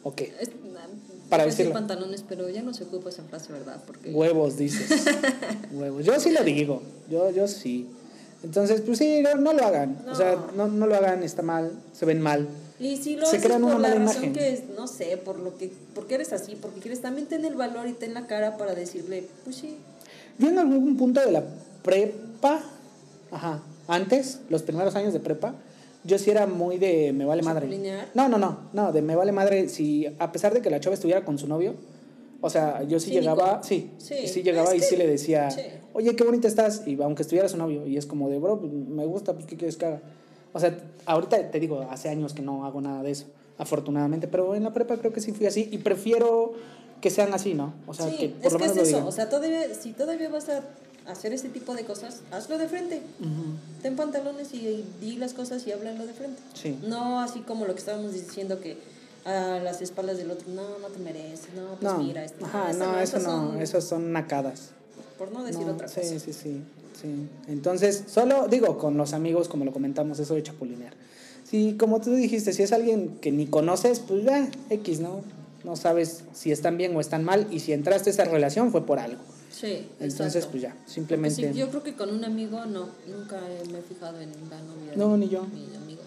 Ok. Es, Para iba a decir pantalones, pero ya no se ocupa esa frase, ¿verdad? Porque Huevos, dices. Huevos. Yo sí lo digo. Yo, yo sí. Entonces, pues sí, no, no lo hagan. O sea, no, no lo hagan, está mal, se ven mal. Y si lo Se haces crean por una la mala razón imagen. que es, no sé, por lo que, porque eres así, porque quieres, también ten el valor y ten la cara para decirle, pues sí, Yo en algún punto de la prepa, ajá, antes, los primeros años de prepa, yo sí era muy de me vale madre. No, no, no, no, de me vale madre si a pesar de que la chava estuviera con su novio, o sea, yo sí llegaba, sí, Sí, sí, llegaba es y que- sí le decía, oye, qué bonita estás, y aunque estuviera su novio, y es como de, bro, pues, me gusta, pues, ¿qué quieres que haga? O sea, ahorita te digo, hace años que no hago nada de eso, afortunadamente, pero en la prepa creo que sí fui así, y prefiero que sean así, ¿no? O sea, que por es lo que menos es lo eso, digan. o sea, todavía, si todavía vas a hacer este tipo de cosas, hazlo de frente, ten pantalones y di las cosas y háblalo de frente. Sí. No así como lo que estábamos diciendo que a las espaldas del otro, no, no te mereces, no, pues No, mira, esto, ajá, no, eso esas no, son- esas son nacadas. por no decir No, otra sí, cosa. sí, sí, sí. Entonces, solo digo con los amigos, como lo comentamos, eso de chapulinear. Si, como tú dijiste, si es alguien que ni conoces, pues ya, X, ¿no? No sabes si están bien o están mal, y si entraste a esa relación fue por algo. Sí, Entonces, exacto. pues ya, simplemente. sí, yo creo que con un amigo no, nunca me he fijado en la novia. No, ni yo. Mi amigo,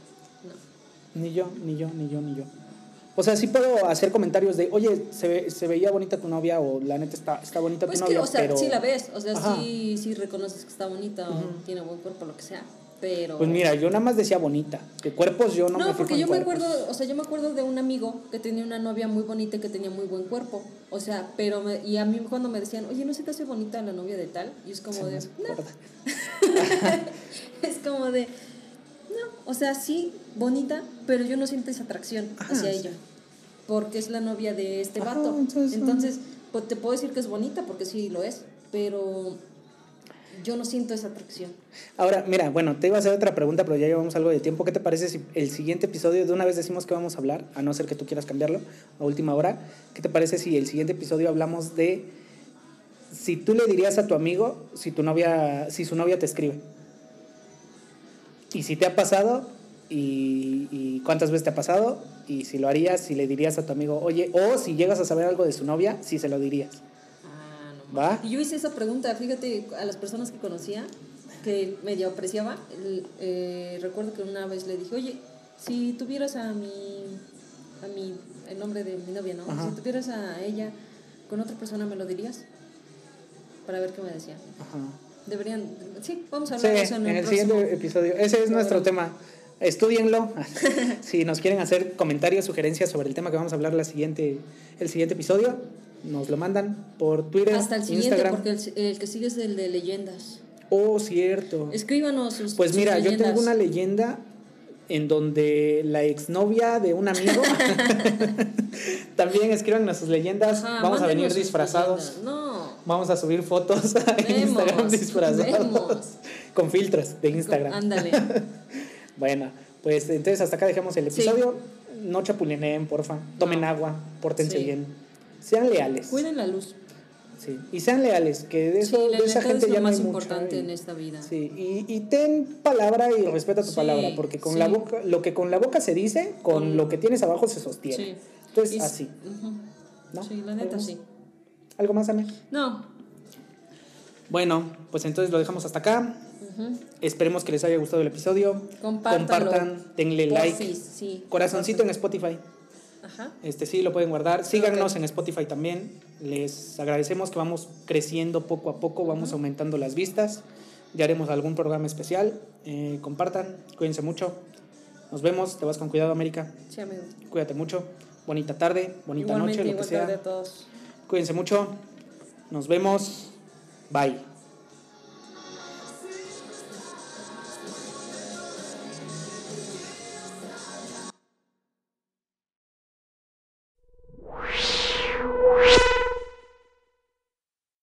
no. Ni yo, ni yo, ni yo, ni yo. O sea, sí puedo hacer comentarios de, oye, se, ve- se veía bonita tu novia, o la neta está, está bonita Pues tu que, novia, o sea, pero. sí la ves, o sea, Ajá. sí, sí reconoces que está bonita o tiene buen cuerpo, lo que sea, pero... Pues mira, yo nada más decía bonita. Que cuerpos yo no, No, me porque yo me cuerpos. acuerdo, o sea, yo me acuerdo de un amigo que tenía una novia muy bonita y que tenía muy buen cuerpo. O sea, pero me- y a mí cuando me decían, "Oye, ¿no se te hace bonita la novia de tal?" Y es como Se de, "No." es como de, "No, o sea, sí, bonita, pero yo no siento esa atracción Ajá, hacia sí. ella." Porque es la novia de este Ajá, vato. entonces, Entonces, pues te puedo decir que es bonita porque sí lo es, pero yo no siento esa atracción. Ahora, mira, bueno, te iba a hacer otra pregunta, pero ya llevamos algo de tiempo. ¿Qué te parece si el siguiente episodio, de una vez decimos que vamos a hablar, a no ser que tú quieras cambiarlo a última hora? ¿Qué te parece si el siguiente episodio hablamos de si tú le dirías a tu amigo si tu novia, si su novia te escribe. Y si te ha pasado, y, y cuántas veces te ha pasado, y si lo harías, si le dirías a tu amigo, oye, o si llegas a saber algo de su novia, si se lo dirías. ¿Va? Y yo hice esa pregunta, fíjate, a las personas que conocía, que medio apreciaba. eh, recuerdo que una vez le dije, oye, si tuvieras a mi, a mi, el nombre de mi novia, ¿no? Ajá. Si tuvieras a ella con otra persona, ¿me lo dirías? Para ver qué me decía. Ajá. Deberían, sí, vamos a Sí, hablar de eso en en el, el próximo. siguiente episodio. Ese es nuestro tema. Estudienlo. si nos quieren hacer comentarios, sugerencias sobre el tema que vamos a hablar la siguiente, el siguiente episodio, nos lo mandan por Twitter, Hasta el siguiente, Instagram. porque el, el que sigue es el de leyendas. Oh, cierto. Escríbanos sus Pues sus mira, yo tengo una leyenda en donde la exnovia de un amigo también escriban sus leyendas. Ajá, Vamos a venir disfrazados. No. Vamos a subir fotos a Vemos, Instagram disfrazados. vemos. Con filtros de Instagram. Ándale. Bueno, pues entonces hasta acá dejamos el Sí. episodio. No chapulineen, porfa. Tomen No. agua, pórtense Sí. bien. Sean leales. Cuiden la luz. Sí. Y sean leales, que de, eso, sí, de esa gente es ya lo no hay más importante y- en esta vida. Sí, y, y ten palabra y respeta tu Sí, palabra, porque con sí. la boca, lo que con la boca se dice, con lo que tienes abajo se sostiene. Sí. Entonces, Y- así. ¿no? Sí, la neta ¿Algo sí. más? ¿Algo más, Ame? No. Bueno, pues entonces lo dejamos hasta acá. Ujú. Esperemos que les haya gustado el episodio. Compártanlo. Compartan, denle like. Porfis, sí. Corazoncito en Spotify. Ajá. Este sí lo pueden guardar. Síganos en Spotify también. Les agradecemos que vamos creciendo poco a poco, vamos aumentando las vistas. Ya haremos algún programa especial. Eh, compartan, cuídense mucho. Nos vemos. Te vas con cuidado, América. Sí, amigo. Cuídate mucho. Bonita tarde, bonita Igualmente, noche, lo que sea. tarde a todos. Cuídense mucho. Nos vemos. Bye.